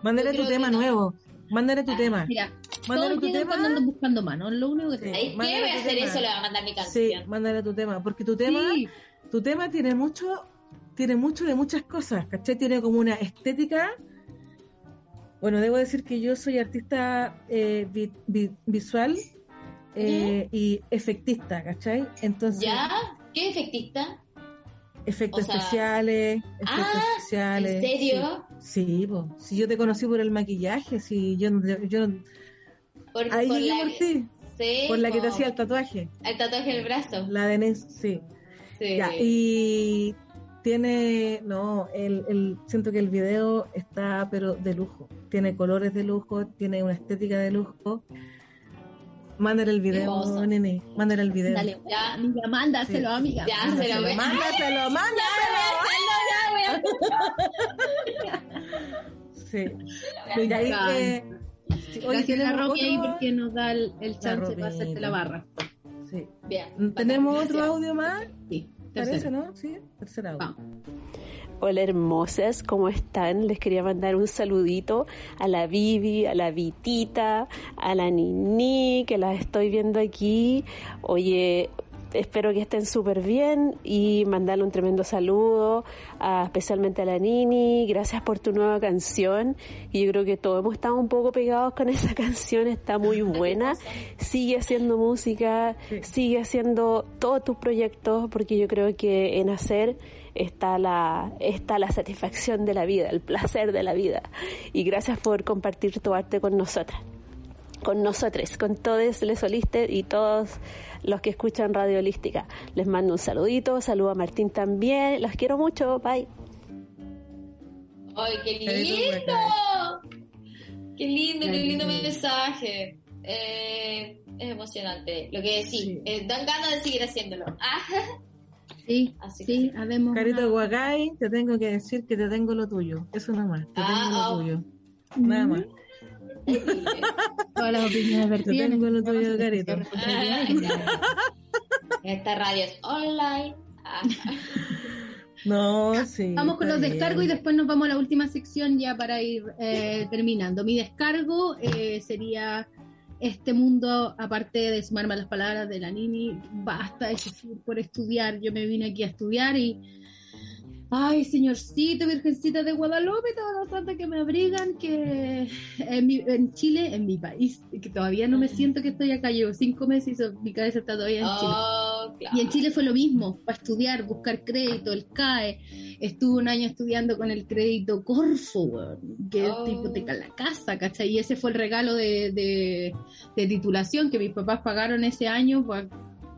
[SPEAKER 2] Mándale tu tema
[SPEAKER 5] no.
[SPEAKER 2] nuevo. Mándale tu
[SPEAKER 5] Ah,
[SPEAKER 2] tema.
[SPEAKER 4] Mira,
[SPEAKER 2] Mándale
[SPEAKER 4] todos
[SPEAKER 2] tu tema.
[SPEAKER 4] cuando andan buscando manos. Lo único que
[SPEAKER 2] Sí.
[SPEAKER 4] te
[SPEAKER 5] ¿ahí qué voy a hacer
[SPEAKER 2] tema.
[SPEAKER 5] eso? Le va a mandar mi
[SPEAKER 2] Sí,
[SPEAKER 5] canción.
[SPEAKER 2] mándale tu tema, porque tu tema,
[SPEAKER 4] Sí.
[SPEAKER 2] tu tema tiene mucho, tiene mucho de muchas cosas, ¿cachai? Tiene como una estética. Bueno, debo decir que yo soy artista eh, vi- vi- visual eh, y efectista, ¿cachai? Entonces,
[SPEAKER 5] ¿Ya? ¿Qué efectista?
[SPEAKER 2] efectos
[SPEAKER 5] O sea-
[SPEAKER 2] especiales, efectos
[SPEAKER 5] Ah,
[SPEAKER 2] especiales.
[SPEAKER 5] ¿En serio?
[SPEAKER 2] Sí, sí po. si yo te conocí por el maquillaje, si yo, no- yo no-
[SPEAKER 5] Por,
[SPEAKER 2] ahí
[SPEAKER 5] por
[SPEAKER 2] llegué
[SPEAKER 5] la
[SPEAKER 2] por
[SPEAKER 5] que-
[SPEAKER 2] ti,
[SPEAKER 5] Sí,
[SPEAKER 2] por la que te hacía el tatuaje,
[SPEAKER 5] El tatuaje en el brazo.
[SPEAKER 2] la de Nes, sí.
[SPEAKER 5] Sí.
[SPEAKER 2] Ya, y tiene, no, el, el, siento que el video está pero de lujo. Tiene colores de lujo, tiene una estética de lujo. Mándale el video, nene, mándale el video.
[SPEAKER 4] Dale,
[SPEAKER 5] Ya.
[SPEAKER 4] amiga, mándaselo,
[SPEAKER 2] Sí.
[SPEAKER 4] amiga.
[SPEAKER 5] Ya, se lo voy a-
[SPEAKER 2] Mándaselo, mándaselo. Sí. Y ahí, eh, oye,
[SPEAKER 4] Gracias a Romy ahí porque nos da el, el chance para hacerte la barra.
[SPEAKER 2] sí.
[SPEAKER 5] Bien.
[SPEAKER 2] ¿Tenemos otro audio más?
[SPEAKER 4] Sí,
[SPEAKER 2] Parece,
[SPEAKER 4] tercero.
[SPEAKER 2] ¿no? Sí, tercer audio.
[SPEAKER 4] Vamos.
[SPEAKER 9] Hola hermosas, ¿cómo están? Les quería mandar un saludito a la Vivi, a la Vitita, a la Nini, que las estoy viendo aquí. Oye, espero que estén súper bien y mandarle un tremendo saludo, especialmente a la Nini. Gracias por tu nueva canción. Y yo creo que todos hemos estado un poco pegados con esa canción, está muy buena. Sigue haciendo música, sigue haciendo todos tus proyectos, porque yo creo que en hacer está la, está la satisfacción de la vida, el placer de la vida. Y gracias por compartir tu arte con nosotras, con nosotros, con todos los solistas y todos los que escuchan Radio Holística. Les mando un saludito, saludo a Martín también, los quiero mucho, bye.
[SPEAKER 5] ¡Ay, qué
[SPEAKER 2] lindo!
[SPEAKER 5] ¡Qué lindo, qué lindo mensaje! Eh, es emocionante. Lo que sí,
[SPEAKER 2] Sí.
[SPEAKER 5] eh, dan ganas de seguir haciéndolo. Ah,
[SPEAKER 4] Sí,
[SPEAKER 5] Así que
[SPEAKER 4] sí, habemos
[SPEAKER 2] Carito
[SPEAKER 4] una-
[SPEAKER 2] Guacay, te tengo que decir que te tengo lo tuyo. Eso nomás, te
[SPEAKER 5] Ah,
[SPEAKER 2] tengo
[SPEAKER 5] ah.
[SPEAKER 2] lo tuyo. Nada más.
[SPEAKER 4] todas las opiniones vertidas.
[SPEAKER 2] tengo lo tuyo,
[SPEAKER 4] Nosotros
[SPEAKER 2] Carito.
[SPEAKER 5] Esta radio es online. Ah,
[SPEAKER 2] No, sí.
[SPEAKER 4] Vamos con los
[SPEAKER 2] bien.
[SPEAKER 4] descargos y después nos vamos a la última sección ya para ir eh, terminando. Mi descargo eh, sería este mundo, aparte de sumarme a las palabras de la Nini, basta de sufrir por estudiar. Yo me vine aquí a estudiar y. Ay, señorcito, Virgencita de Guadalupe, todos los santos que me abrigan, que en, mi- en Chile, en mi país, que todavía no me siento que estoy acá, llevo cinco meses y mi cabeza está todavía en Chile.
[SPEAKER 5] oh, claro.
[SPEAKER 4] Y en Chile fue lo mismo, para estudiar, buscar crédito, el CAE. Estuve un año estudiando con el crédito Corfo, que
[SPEAKER 5] Oh.
[SPEAKER 4] te hipoteca la casa, ¿cachai? Y ese fue el regalo de, de, de titulación que mis papás pagaron ese año para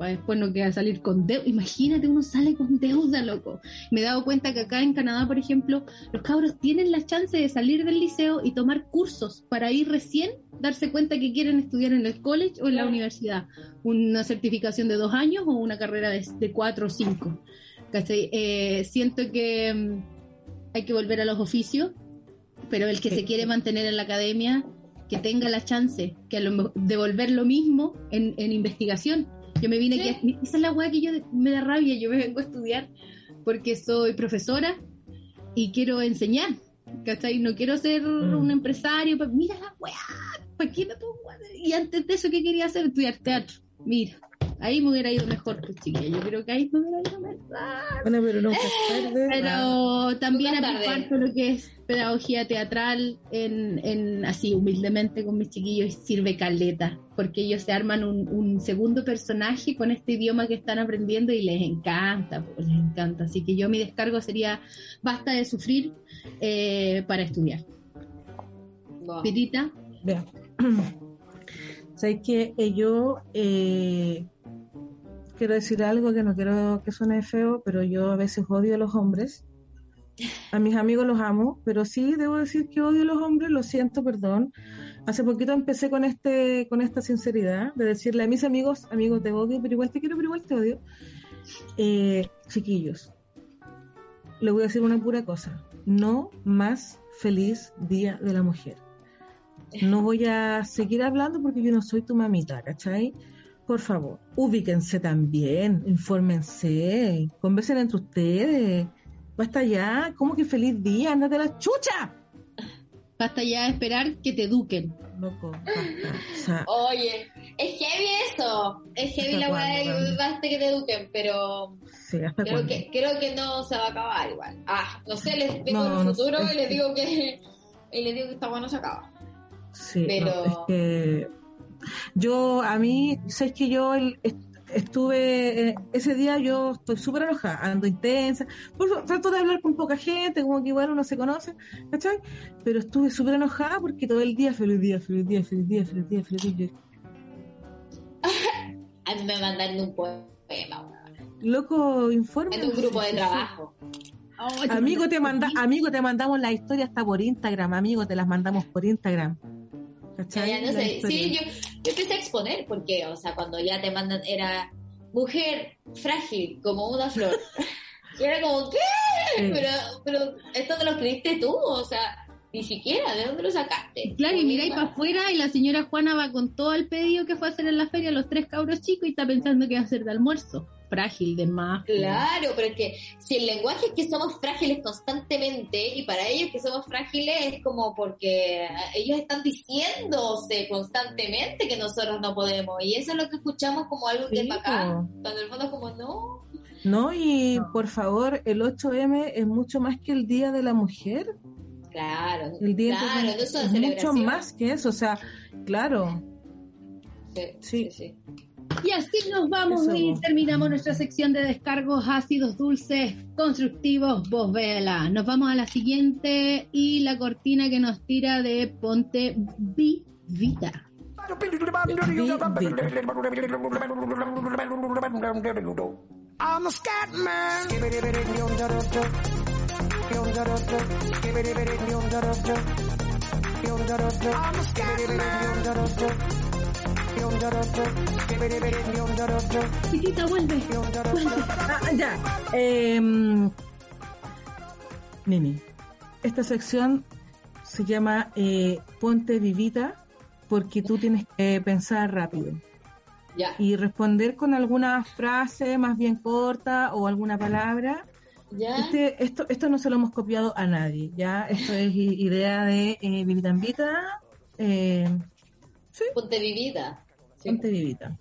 [SPEAKER 4] después no queda salir con deuda. Imagínate, uno sale con deuda, loco. Me he dado cuenta que acá en Canadá, por ejemplo, los cabros tienen la chance de salir del liceo y tomar cursos para ir recién darse cuenta que quieren estudiar en el college o en la universidad una certificación de dos años o una carrera de, de cuatro o cinco. Eh, siento que mm, hay que volver a los oficios. pero el que se quiere mantener en la academia, que tenga la chance que a lo mejor- devolver lo mismo en, en investigación. Yo me vine aquí, a- esa es la weá que yo me da rabia, yo me vengo a estudiar porque soy profesora y quiero enseñar, ¿cachai? No quiero ser un empresario, mira la weá, ¿para qué me pongo a- Y antes de eso, ¿qué quería hacer? Estudiar teatro. Mira, ahí me hubiera ido mejor, pues, chiquilla. Yo creo que ahí me hubiera ido mejor.
[SPEAKER 2] Bueno, pero nunca es tarde.
[SPEAKER 4] Pero también
[SPEAKER 5] es tarde.
[SPEAKER 4] comparto lo que es pedagogía teatral en, en así humildemente con mis chiquillos sirve caleta, porque ellos se arman un, un segundo personaje con este idioma que están aprendiendo y les encanta, pues, les encanta. Así que yo mi descargo sería basta de sufrir eh, para estudiar.
[SPEAKER 5] Wow.
[SPEAKER 4] Pitita,
[SPEAKER 2] Vea. Sabes que eh, yo eh, quiero decir algo que no quiero que suene feo, pero yo a veces odio a los hombres. A mis amigos los amo, pero sí debo decir que odio a los hombres, lo siento, perdón. Hace poquito empecé con este, con esta sinceridad de decirle a mis amigos, amigos te odio, pero igual te quiero, pero igual te odio. Eh, chiquillos, le voy a decir una pura cosa. No más feliz día de la mujer no voy a seguir hablando porque yo no soy tu mamita, ¿cachai? Por favor, ubíquense también, infórmense, conversen entre ustedes. Basta ya, ¿cómo que feliz día? Ándate a la chucha.
[SPEAKER 4] basta ya de esperar que te eduquen.
[SPEAKER 2] Loco, basta. O sea,
[SPEAKER 5] Oye, es heavy eso. Es heavy
[SPEAKER 2] ¿Hasta
[SPEAKER 5] la weá de que basta que te eduquen, pero
[SPEAKER 2] sí, ¿hasta
[SPEAKER 5] creo
[SPEAKER 2] cuándo?
[SPEAKER 5] que, creo que no se va a acabar igual. Ah, no sé, les vengo
[SPEAKER 2] No,
[SPEAKER 5] en el
[SPEAKER 2] no
[SPEAKER 5] futuro y les digo que y les digo que esta weá no se acaba.
[SPEAKER 2] Sí,
[SPEAKER 5] Pero-
[SPEAKER 2] no, es que yo, a mí, sabes que yo el- estuve, eh, ese día yo estoy súper enojada, ando intensa, por trato de hablar con poca gente, como que igual uno se conoce, ¿cachai? Pero estuve súper enojada porque todo el día, feliz día, feliz día, feliz día, feliz día, feliz día.
[SPEAKER 5] A mí me mandan un poema,
[SPEAKER 2] Loco, informe.
[SPEAKER 5] En un grupo de trabajo.
[SPEAKER 2] Amigo te, manda, amigo, te mandamos la historia hasta por Instagram, amigo, te las mandamos por Instagram.
[SPEAKER 5] Ya. Sí, yo, yo empecé a exponer porque, o sea, cuando ya te mandan, era mujer frágil como una flor. y era como, ¿qué? Pero, pero esto te lo escribiste tú, o sea, ni siquiera, ¿de dónde lo sacaste?
[SPEAKER 4] Claro, y miráis para afuera y la señora Juana va con todo el pedido que fue a hacer en la feria, los tres cabros chicos, y está pensando que va a hacer de almuerzo. Frágil, de más.
[SPEAKER 5] Claro, pero es que si el lenguaje es que somos frágiles constantemente y para ellos que somos frágiles es como porque ellos están diciéndose constantemente que nosotros no podemos y eso es lo que escuchamos como algo que
[SPEAKER 2] Sí,
[SPEAKER 5] bacán, cuando el fondo es como no,
[SPEAKER 2] No, y por favor, el 8M es mucho más que el Día de la Mujer.
[SPEAKER 5] claro,
[SPEAKER 2] El Día
[SPEAKER 5] claro,
[SPEAKER 2] de
[SPEAKER 5] no es
[SPEAKER 2] mucho más que eso, o sea, claro.
[SPEAKER 5] Sí,
[SPEAKER 2] Sí.
[SPEAKER 5] sí, sí.
[SPEAKER 4] Y así nos vamos
[SPEAKER 2] Eso.
[SPEAKER 4] y terminamos nuestra sección de descargos ácidos, dulces, constructivos, vos vela. Nos vamos a la siguiente y la cortina que nos tira de Ponte Vivita.
[SPEAKER 10] I'm a scat man. I'm a scat man.
[SPEAKER 4] Chiquita, vuelve.
[SPEAKER 2] Ah, ya. Em, Nini, esta sección se llama eh, Ponte Vivita porque tú tienes que pensar rápido
[SPEAKER 5] Ya,
[SPEAKER 2] y responder con alguna frase más bien corta o alguna palabra.
[SPEAKER 5] ya.
[SPEAKER 2] Este, esto, esto no se lo hemos copiado a nadie, ¿ya? Esto es idea de eh, Vivita en Vita, eh,
[SPEAKER 5] Ponte vivida.
[SPEAKER 2] Ponte Vivita.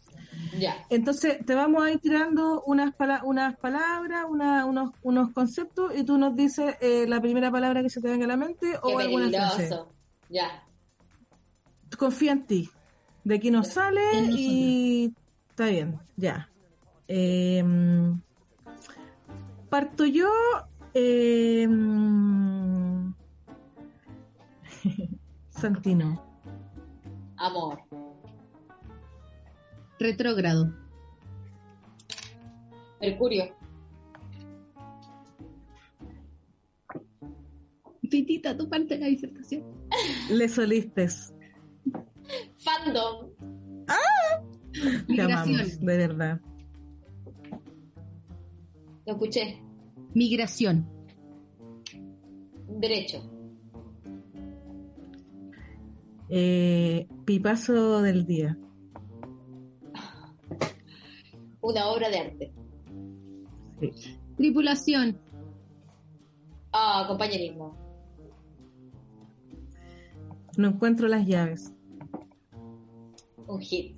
[SPEAKER 5] Ya,
[SPEAKER 2] Entonces te vamos a ir tirando unas, pala- unas palabras, una- unos, unos conceptos y tú nos dices eh, la primera palabra que se te venga a la mente
[SPEAKER 5] qué
[SPEAKER 2] o alguna frase.
[SPEAKER 5] Ya,
[SPEAKER 2] Confía en ti. De aquí nos sale y está bien, ya. Eh, parto yo. eh, Santino.
[SPEAKER 5] amor,
[SPEAKER 4] Retrógrado.
[SPEAKER 5] Mercurio,
[SPEAKER 4] Pitita, tu parte de la disertación.
[SPEAKER 2] Le solistes.
[SPEAKER 5] fandom,
[SPEAKER 2] Te amamos,
[SPEAKER 4] Migración.
[SPEAKER 2] de verdad.
[SPEAKER 5] lo escuché,
[SPEAKER 4] Migración.
[SPEAKER 5] derecho,
[SPEAKER 2] Eh, pipazo del día.
[SPEAKER 5] Una obra de arte.
[SPEAKER 4] Tripulación.
[SPEAKER 5] Ah, compañerismo.
[SPEAKER 2] No encuentro las llaves.
[SPEAKER 5] Un hit.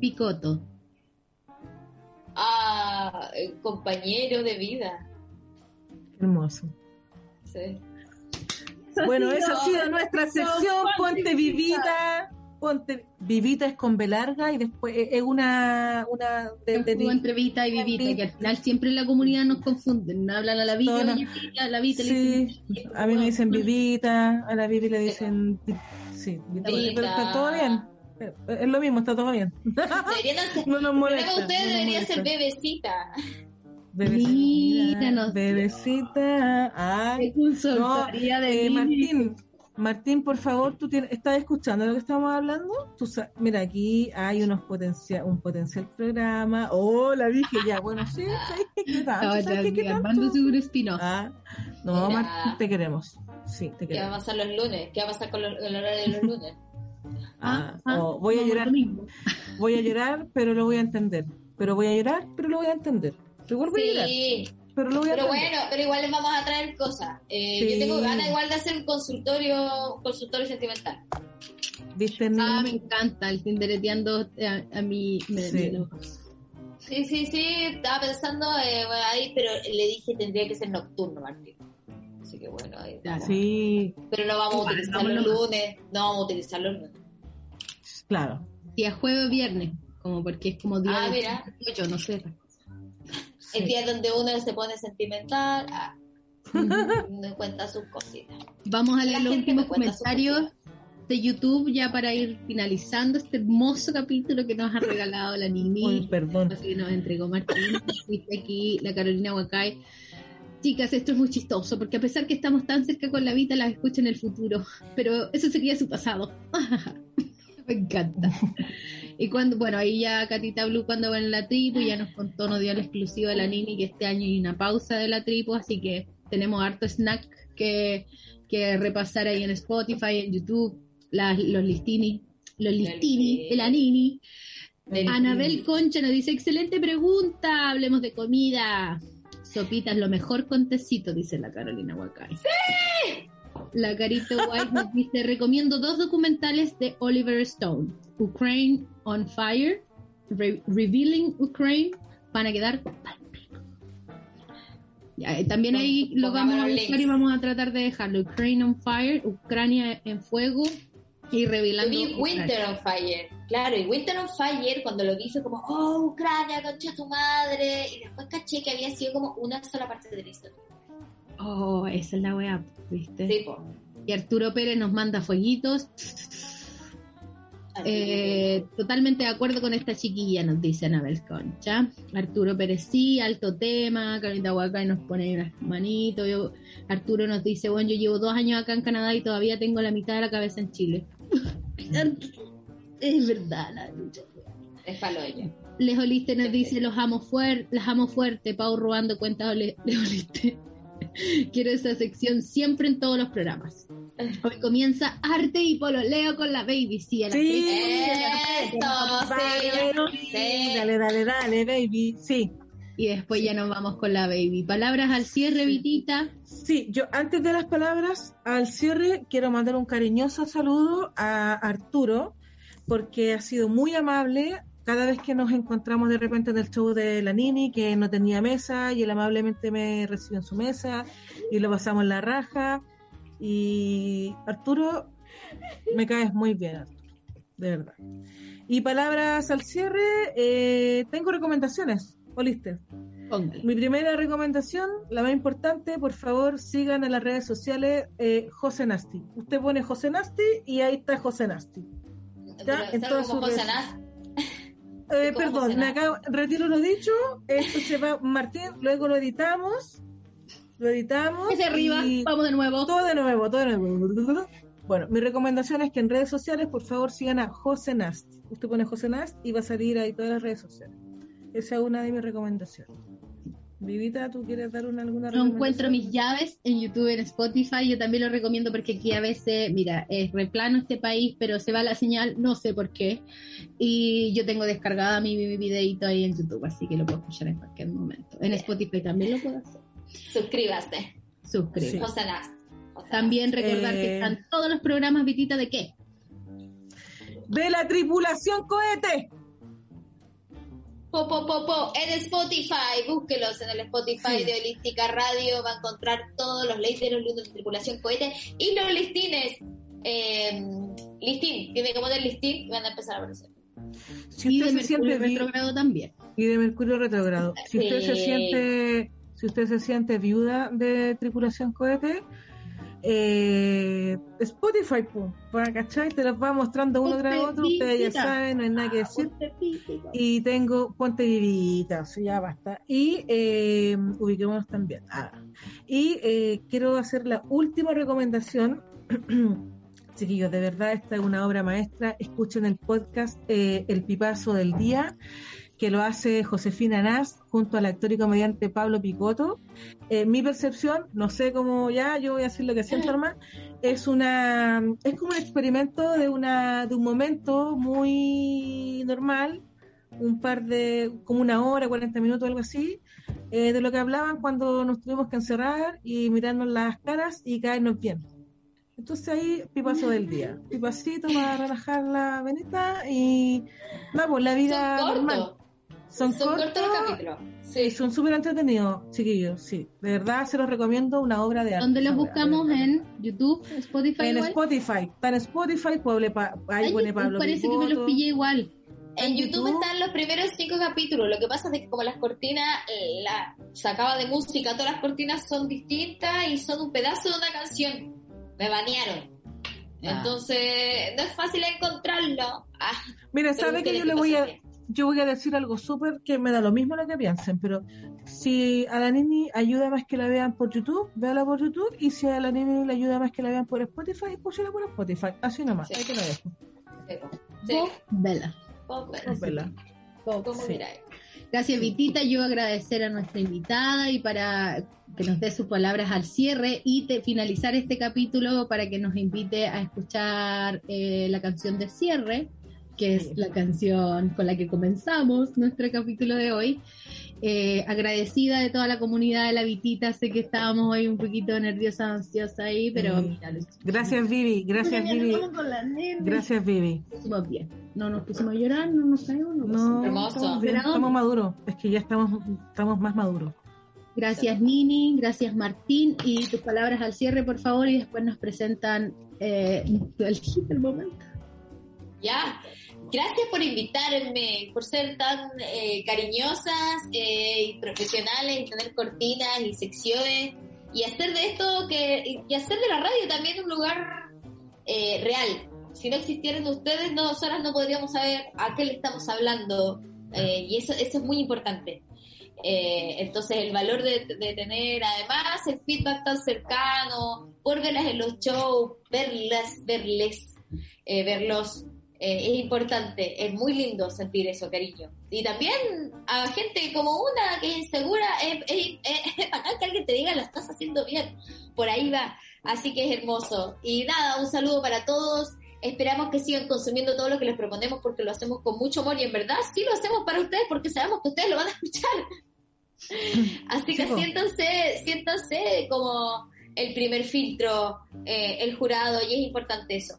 [SPEAKER 4] Picoto.
[SPEAKER 5] Ah, eh, compañero de vida.
[SPEAKER 2] Hermoso.
[SPEAKER 5] Sí.
[SPEAKER 2] Bueno, esa ha sido nuestra sección.
[SPEAKER 4] Ponte
[SPEAKER 2] Ponte vivita. Ponte vivita es con B larga y después es es una. una de, de-
[SPEAKER 4] Juego entre Vita y Vivita, que al final siempre en la comunidad nos confunden. Hablan a la Vita, oye, Vita, a la Vita le
[SPEAKER 2] Sí,
[SPEAKER 4] dicen,
[SPEAKER 2] a mí me dicen vivita, a la Vivi le dicen. Sí, Vita, pero está todo bien. Es lo mismo, está todo bien.
[SPEAKER 5] Deberían
[SPEAKER 2] No nos molesta.
[SPEAKER 5] de ustedes
[SPEAKER 2] no nos
[SPEAKER 5] debería ser bebecita.
[SPEAKER 2] Bebecita,
[SPEAKER 4] Míranos.
[SPEAKER 2] bebecita.
[SPEAKER 4] Consultoría de
[SPEAKER 2] eh. Martín, Martín, por favor, tú tienes, estás escuchando lo que estamos hablando. Tú mira, aquí hay unos potencial, un potencial programa. Oh, la dije ya. Bueno, sí, ¿sabes qué, qué tanto? ¿Sabes qué, qué
[SPEAKER 4] Armando
[SPEAKER 2] tanto?
[SPEAKER 4] Seguro Espinosa.
[SPEAKER 2] Ah, no,
[SPEAKER 5] Mira.
[SPEAKER 2] Martín, te queremos. Sí, te
[SPEAKER 5] ¿Qué va a
[SPEAKER 2] queremos.
[SPEAKER 5] pasar los lunes? ¿Qué va a pasar con los- el horario de los lunes?
[SPEAKER 2] Ah,
[SPEAKER 4] ah,
[SPEAKER 2] oh, voy a llorar, voy a llorar, pero lo voy a entender. Pero voy a llorar, pero lo voy a entender. Igual voy a llorar,
[SPEAKER 5] Sí,
[SPEAKER 2] pero lo voy a
[SPEAKER 5] pero bueno, pero igual les vamos a traer cosas. Eh,
[SPEAKER 2] Sí.
[SPEAKER 5] Yo tengo ganas igual de hacer un consultorio, consultorio sentimental.
[SPEAKER 2] ¿Viste,
[SPEAKER 4] Ah, me encanta el tindereteando a, a mí. Me,
[SPEAKER 2] Sí.
[SPEAKER 4] me lo-
[SPEAKER 5] Sí, sí, sí, estaba pensando eh, bueno, ahí, pero le dije tendría que ser nocturno, Martín. Así que bueno, ahí.
[SPEAKER 2] Sí,
[SPEAKER 5] Pero no vamos a
[SPEAKER 4] Igual,
[SPEAKER 5] utilizar
[SPEAKER 4] vámonos.
[SPEAKER 5] los lunes, no vamos a utilizar los lunes.
[SPEAKER 2] claro.
[SPEAKER 4] Si es jueves o viernes, como porque es como día
[SPEAKER 5] Ah,
[SPEAKER 4] de
[SPEAKER 5] mira.
[SPEAKER 4] yo no sé.
[SPEAKER 2] Sí.
[SPEAKER 5] El día donde uno se pone sentimental, ah, me cuenta sus cositas.
[SPEAKER 4] Vamos a
[SPEAKER 5] La
[SPEAKER 4] leer los últimos comentarios de YouTube ya para ir finalizando este hermoso capítulo que nos ha regalado la
[SPEAKER 2] Uy,
[SPEAKER 4] Nini.
[SPEAKER 2] perdón.
[SPEAKER 4] que nos entregó Martín. Aquí la Carolina Huacay. Chicas, esto es muy chistoso, porque a pesar que estamos tan cerca con la Vita, las escucho en el futuro. Pero eso sería su pasado. Me encanta. Y cuando, bueno, ahí ya Catita Blue cuando va en la tribu ya nos contó, nos dio la exclusiva de la Nini que este año hay una pausa de la tribu, así que tenemos harto snack que, que repasar ahí en Spotify, en YouTube, las- los listini, los listini de la Nini. Anabel Concha nos dice, excelente pregunta, hablemos de comida. Sopitas, lo mejor con tecito, dice la Carolina Huacay. La Carito White nos dice, recomiendo dos documentales de Oliver Stone, Ukraine on Fire, Re- Revealing Ukraine, van a quedar. Ya, eh, también ahí lo vamos a buscar y vamos a tratar de dejarlo. Ukraine on Fire, Ucrania en fuego y
[SPEAKER 5] Yo
[SPEAKER 4] revelando.
[SPEAKER 5] vi
[SPEAKER 4] Ucrania.
[SPEAKER 5] Winter on Fire, claro, y Winter on Fire cuando lo vi fue como, oh, Ucrania, concha tu madre, y después caché que había sido como una sola parte de la historia.
[SPEAKER 4] Oh, esa es la weá, ¿viste?
[SPEAKER 5] Sí, po.
[SPEAKER 4] Y Arturo Pérez nos manda fueguitos. Eh, totalmente de acuerdo con esta chiquilla, nos dice Anabel Concha. Arturo Pérez sí, alto tema. Carolina Huacay nos pone unas manitos. Yo- Arturo nos dice, bueno, yo llevo dos años acá en Canadá y todavía tengo la mitad de la cabeza en Chile. es verdad la lucha.
[SPEAKER 5] es palo ella.
[SPEAKER 4] Les Oliste nos dice, los amo fuerte, las amo fuerte, Pau robando cuentas Les Oliste. Quiero esa sección siempre en todos los programas. Hoy comienza arte y pololeo con la baby. Sí, a las
[SPEAKER 2] Sí.
[SPEAKER 4] seis.
[SPEAKER 5] Eso, sí, sí.
[SPEAKER 2] Dale, dale, dale, baby. Sí.
[SPEAKER 4] Y después ya nos vamos con la baby. Palabras al cierre, Vitita.
[SPEAKER 2] Sí, yo antes de las palabras, al cierre, quiero mandar un cariñoso saludo a Arturo, porque ha sido muy amable cada vez que nos encontramos de repente en el show de la Nini, que no tenía mesa, y él amablemente me recibió en su mesa, y lo pasamos en la raja. Y Arturo, me caes muy bien, Arturo, de verdad. Y palabras al cierre, eh, tengo recomendaciones, Oliste.
[SPEAKER 4] Póngale.
[SPEAKER 2] Mi primera recomendación, la más importante, por favor, sigan en las redes sociales eh, José Nasti. Usted pone José Nasti y ahí está José Nasti.
[SPEAKER 5] Pero
[SPEAKER 2] en todas sus
[SPEAKER 5] José.
[SPEAKER 2] Eh,
[SPEAKER 5] ¿Cómo
[SPEAKER 2] perdón, me acabo, retiro lo dicho. Esto se va, Martín, luego lo editamos. Lo editamos.
[SPEAKER 4] Hacia arriba,
[SPEAKER 2] y
[SPEAKER 4] vamos de nuevo.
[SPEAKER 2] Todo de nuevo, todo de nuevo. Bueno, mi recomendación es que en redes sociales, por favor, sigan a José Nasti. Usted pone José Nasti y va a salir ahí todas las redes sociales. Esa es una de mis recomendaciones. Vivita, ¿tú quieres dar una, alguna
[SPEAKER 4] No encuentro
[SPEAKER 2] recomendación?
[SPEAKER 4] mis llaves en YouTube, en Spotify. Yo también lo recomiendo porque aquí a veces, mira, es replano este país, pero se va la señal, no sé por qué. Y yo tengo descargada mi, mi videito ahí en YouTube, así que lo puedo escuchar en cualquier momento. En Spotify también lo puedo hacer.
[SPEAKER 5] Suscríbase.
[SPEAKER 4] Suscríbete.
[SPEAKER 5] José Nas.
[SPEAKER 4] También recordar que
[SPEAKER 2] Eh,
[SPEAKER 4] están todos los programas, Vitita, ¿de qué?
[SPEAKER 2] De la tripulación cohete.
[SPEAKER 5] Po, po, po, po, en Spotify, búsquelos en el Spotify
[SPEAKER 2] Sí.
[SPEAKER 5] de Holística Radio, va a encontrar todos los leyes de los lunes de tripulación cohete y los listines. Eh, listín, tiene que poner listín y van a empezar a aparecer.
[SPEAKER 2] Si
[SPEAKER 4] Y
[SPEAKER 2] usted
[SPEAKER 4] de
[SPEAKER 2] se siente
[SPEAKER 4] Mercurio
[SPEAKER 2] vi-
[SPEAKER 4] retrógrado también.
[SPEAKER 2] y de Mercurio retrógrado. Si usted se siente, si usted se siente viuda de tripulación cohete, eh, Spotify, pues, para cachai, te los va mostrando uno tras otro, ustedes ya saben, no hay nada que decir.
[SPEAKER 4] Ponte pítico.
[SPEAKER 2] Y tengo Ponte Vivita, o sea, ya basta. Y eh, ubiquémonos también. Ah. Y eh, quiero hacer la última recomendación. Chiquillos, de verdad, esta es una obra maestra. Escuchen el podcast eh, El Pipazo del Día, que lo hace Josefina Nas junto al actor y comediante Pablo Picoto. Eh, mi percepción, no sé cómo ya, yo voy a decir lo que siento, hermano, es una, es como un experimento de una, de un momento muy normal, un par de, como una hora, 40 minutos, algo así, eh, de lo que hablaban cuando nos tuvimos que encerrar y mirarnos las caras y caernos bien. Entonces ahí, pipazo del día. Pipacito para relajar la venita y nada, pues la vida normal. Son,
[SPEAKER 5] Son
[SPEAKER 2] cortos
[SPEAKER 5] cortos los capítulos.
[SPEAKER 2] Sí, son súper entretenidos, chiquillos, sí. De verdad se los recomiendo, una obra de arte.
[SPEAKER 4] ¿Dónde los buscamos? ¿En YouTube? ¿Spotify?
[SPEAKER 2] En
[SPEAKER 4] igual?
[SPEAKER 2] Spotify. Está en Spotify, Pueble Pa- ahí
[SPEAKER 4] Ay,
[SPEAKER 2] pone
[SPEAKER 4] YouTube
[SPEAKER 2] Pablo
[SPEAKER 4] parece que me los pillé igual.
[SPEAKER 5] En YouTube
[SPEAKER 2] YouTube.
[SPEAKER 5] están los primeros cinco capítulos. Lo que pasa es que como las cortinas, la sacaba de música, todas las cortinas son distintas y son un pedazo de una canción. Me banearon.
[SPEAKER 2] Ah.
[SPEAKER 5] Entonces, no es fácil encontrarlo. Ah,
[SPEAKER 2] Mira, sabe que yo le voy a, yo voy a decir algo súper que me da lo mismo lo que piensen, pero si a la Nini ayuda más que la vean por YouTube, véala por YouTube, y si a la Nini le ayuda más que la vean por Spotify, escúchala por Spotify, así nomás,
[SPEAKER 5] Sí.
[SPEAKER 2] ahí te lo dejo.
[SPEAKER 5] Sí.
[SPEAKER 4] Vos, vela.
[SPEAKER 2] Vela.
[SPEAKER 4] Gracias, Vitita. Yo agradecer a nuestra invitada y para que nos dé sus palabras al cierre y te- finalizar este capítulo para que nos invite a escuchar eh, la canción de cierre, que es la canción con la que comenzamos nuestro capítulo de hoy. Eh, agradecida de toda la comunidad de la Vitita. Sé que estábamos hoy un poquito nerviosa, ansiosa ahí, pero
[SPEAKER 2] Sí.
[SPEAKER 4] mira,
[SPEAKER 2] Gracias Vivi, gracias
[SPEAKER 4] Mira,
[SPEAKER 2] Vivi, gracias Vivi.
[SPEAKER 4] Pusimos bien. No nos pusimos a llorar, no nos caímos, no,
[SPEAKER 2] No, estamos, bien, estamos maduros, es que ya estamos, estamos más maduros.
[SPEAKER 4] Gracias Nini, gracias Martín y tus palabras al cierre por favor y después nos presentan eh, el hit del momento.
[SPEAKER 5] Ya. Gracias por invitarme, por ser tan eh, cariñosas eh, y profesionales y tener cortinas y secciones y hacer de esto que y hacer de la radio también un lugar eh, real. Si no existieran ustedes, no, nosotras no podríamos saber a qué le estamos hablando eh, y eso, eso es muy importante. Eh, entonces el valor de, de tener además el feedback tan cercano, por verlas en los shows, verlas, verles, verlos, eh, es importante, es muy lindo sentir eso, cariño. Y también a gente como una que es insegura, es, es- es bacán que alguien te diga, lo estás haciendo bien, por ahí va, así que es hermoso. Y nada, un saludo para todos. Esperamos que sigan consumiendo todo lo que les proponemos porque lo hacemos con mucho amor y en verdad sí lo hacemos para ustedes porque sabemos que ustedes lo van a escuchar. Así que
[SPEAKER 2] Sí,
[SPEAKER 5] siéntanse, siéntanse como el primer filtro, eh, el jurado, y es importante eso.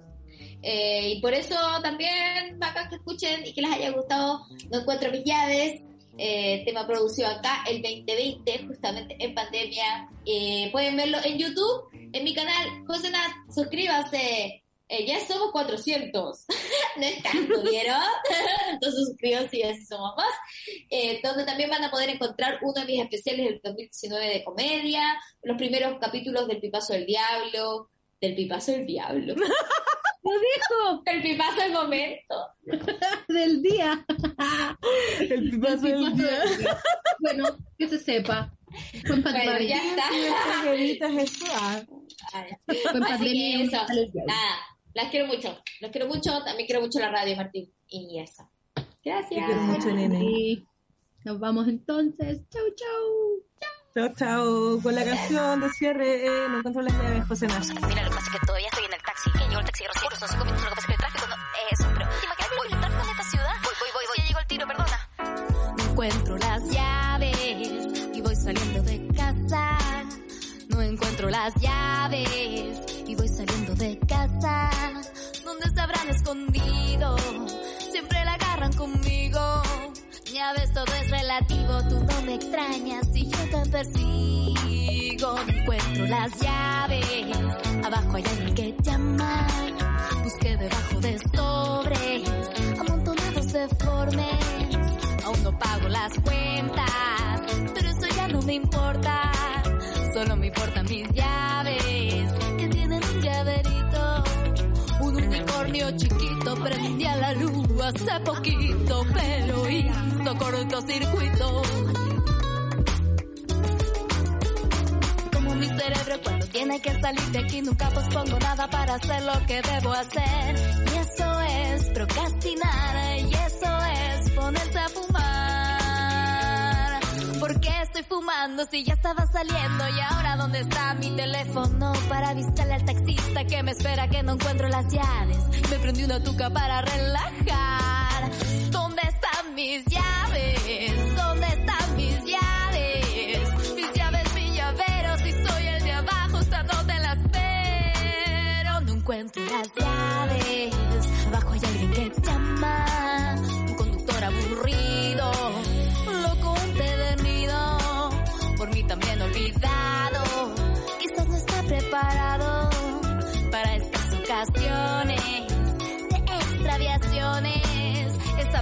[SPEAKER 5] Eh, y por eso también bacán que escuchen y que les haya gustado No Encuentro Mis Llaves, eh, tema producido acá el 2020, justamente en pandemia. Eh, pueden verlo en YouTube, en mi canal, José Nat, suscríbanse. Eh, ya somos 400, no es tanto, ¿vieron? Entonces suscríbanse y así somos más. Donde también van a poder encontrar uno de mis especiales del 2019 de comedia, los primeros capítulos del Pipazo del Diablo, del Pipazo del Diablo,
[SPEAKER 4] ¡Lo dijo!
[SPEAKER 5] del Pipazo del Momento.
[SPEAKER 4] Del día.
[SPEAKER 2] El pipazo del
[SPEAKER 4] Pipazo
[SPEAKER 2] día.
[SPEAKER 4] del día. Bueno, que se sepa. Fue en
[SPEAKER 5] Bueno, ya está.
[SPEAKER 2] Ah.
[SPEAKER 4] Fue en
[SPEAKER 5] Así
[SPEAKER 4] pandemia.
[SPEAKER 5] que eso, nada, las quiero mucho, las quiero mucho, también quiero mucho la radio, Martín, y eso. Gracias.
[SPEAKER 2] Te quiero mucho, nene.
[SPEAKER 4] Y nos vamos entonces. Chau, chau.
[SPEAKER 2] Chao, chao. Con la canción de cierre, eh, no encuentro las llaves, José Nazo.
[SPEAKER 3] Mira, lo que pasa es que todavía estoy en el taxi. Que llegó el taxi recién, son cinco minutos. Lo que pasa es que el tráfico no. Eso, pero. ¿Te imaginas que el tráfico en esta ciudad? Voy, voy, voy, voy. Ya llegó el tiro, perdona.
[SPEAKER 11] No encuentro las llaves y voy saliendo de casa. No encuentro las llaves y voy saliendo de casa. Ya todo es relativo, tú no me extrañas y yo te persigo. No encuentro las llaves, abajo hay alguien que llama. Busqué debajo de sobres, amontonados deformes. Aún no pago las cuentas, pero eso ya no me importa. Solo me importan mis llaves, que tienen un llaverito. Un unicornio chiquito prendía la luz hace poquito, pero hizo cortocircuito. Como mi cerebro cuando tiene que salir de aquí, nunca pospongo nada para hacer lo que debo hacer. Y eso es procrastinar, y eso es ponerse a fumar. ¿Por qué estoy fumando si ya estaba saliendo? Y ahora, ¿dónde está mi teléfono para avisarle al taxista que me espera que no encuentro las llaves? Me prendí una tuca para relajar. ¿Dónde están mis llaves? ¿Dónde están mis llaves? Mis llaves, mi llavero, si soy el de abajo, ¿hasta dónde las? No encuentro las llaves. Abajo hay alguien que llama.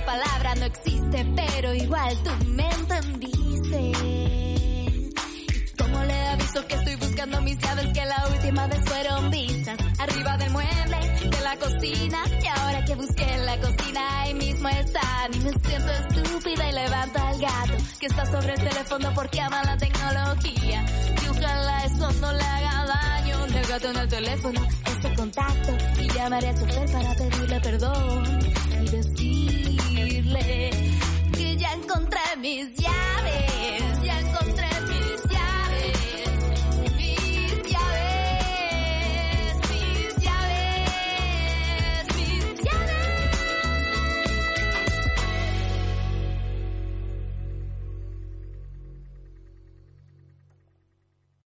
[SPEAKER 11] Palabra no existe, pero igual tú me entendiste. ¿Cómo le aviso que estoy buscando mis llaves que la última vez fueron vistas? Arriba del mueble de la cocina y ahora que busqué en la cocina ahí mismo están y me siento estúpida y levanto al gato que está sobre el teléfono porque ama la tecnología y ojalá eso no le haga daño. El gato en el teléfono, ese contacto y llamaré al chofer para pedirle perdón que ya encontré mis llaves.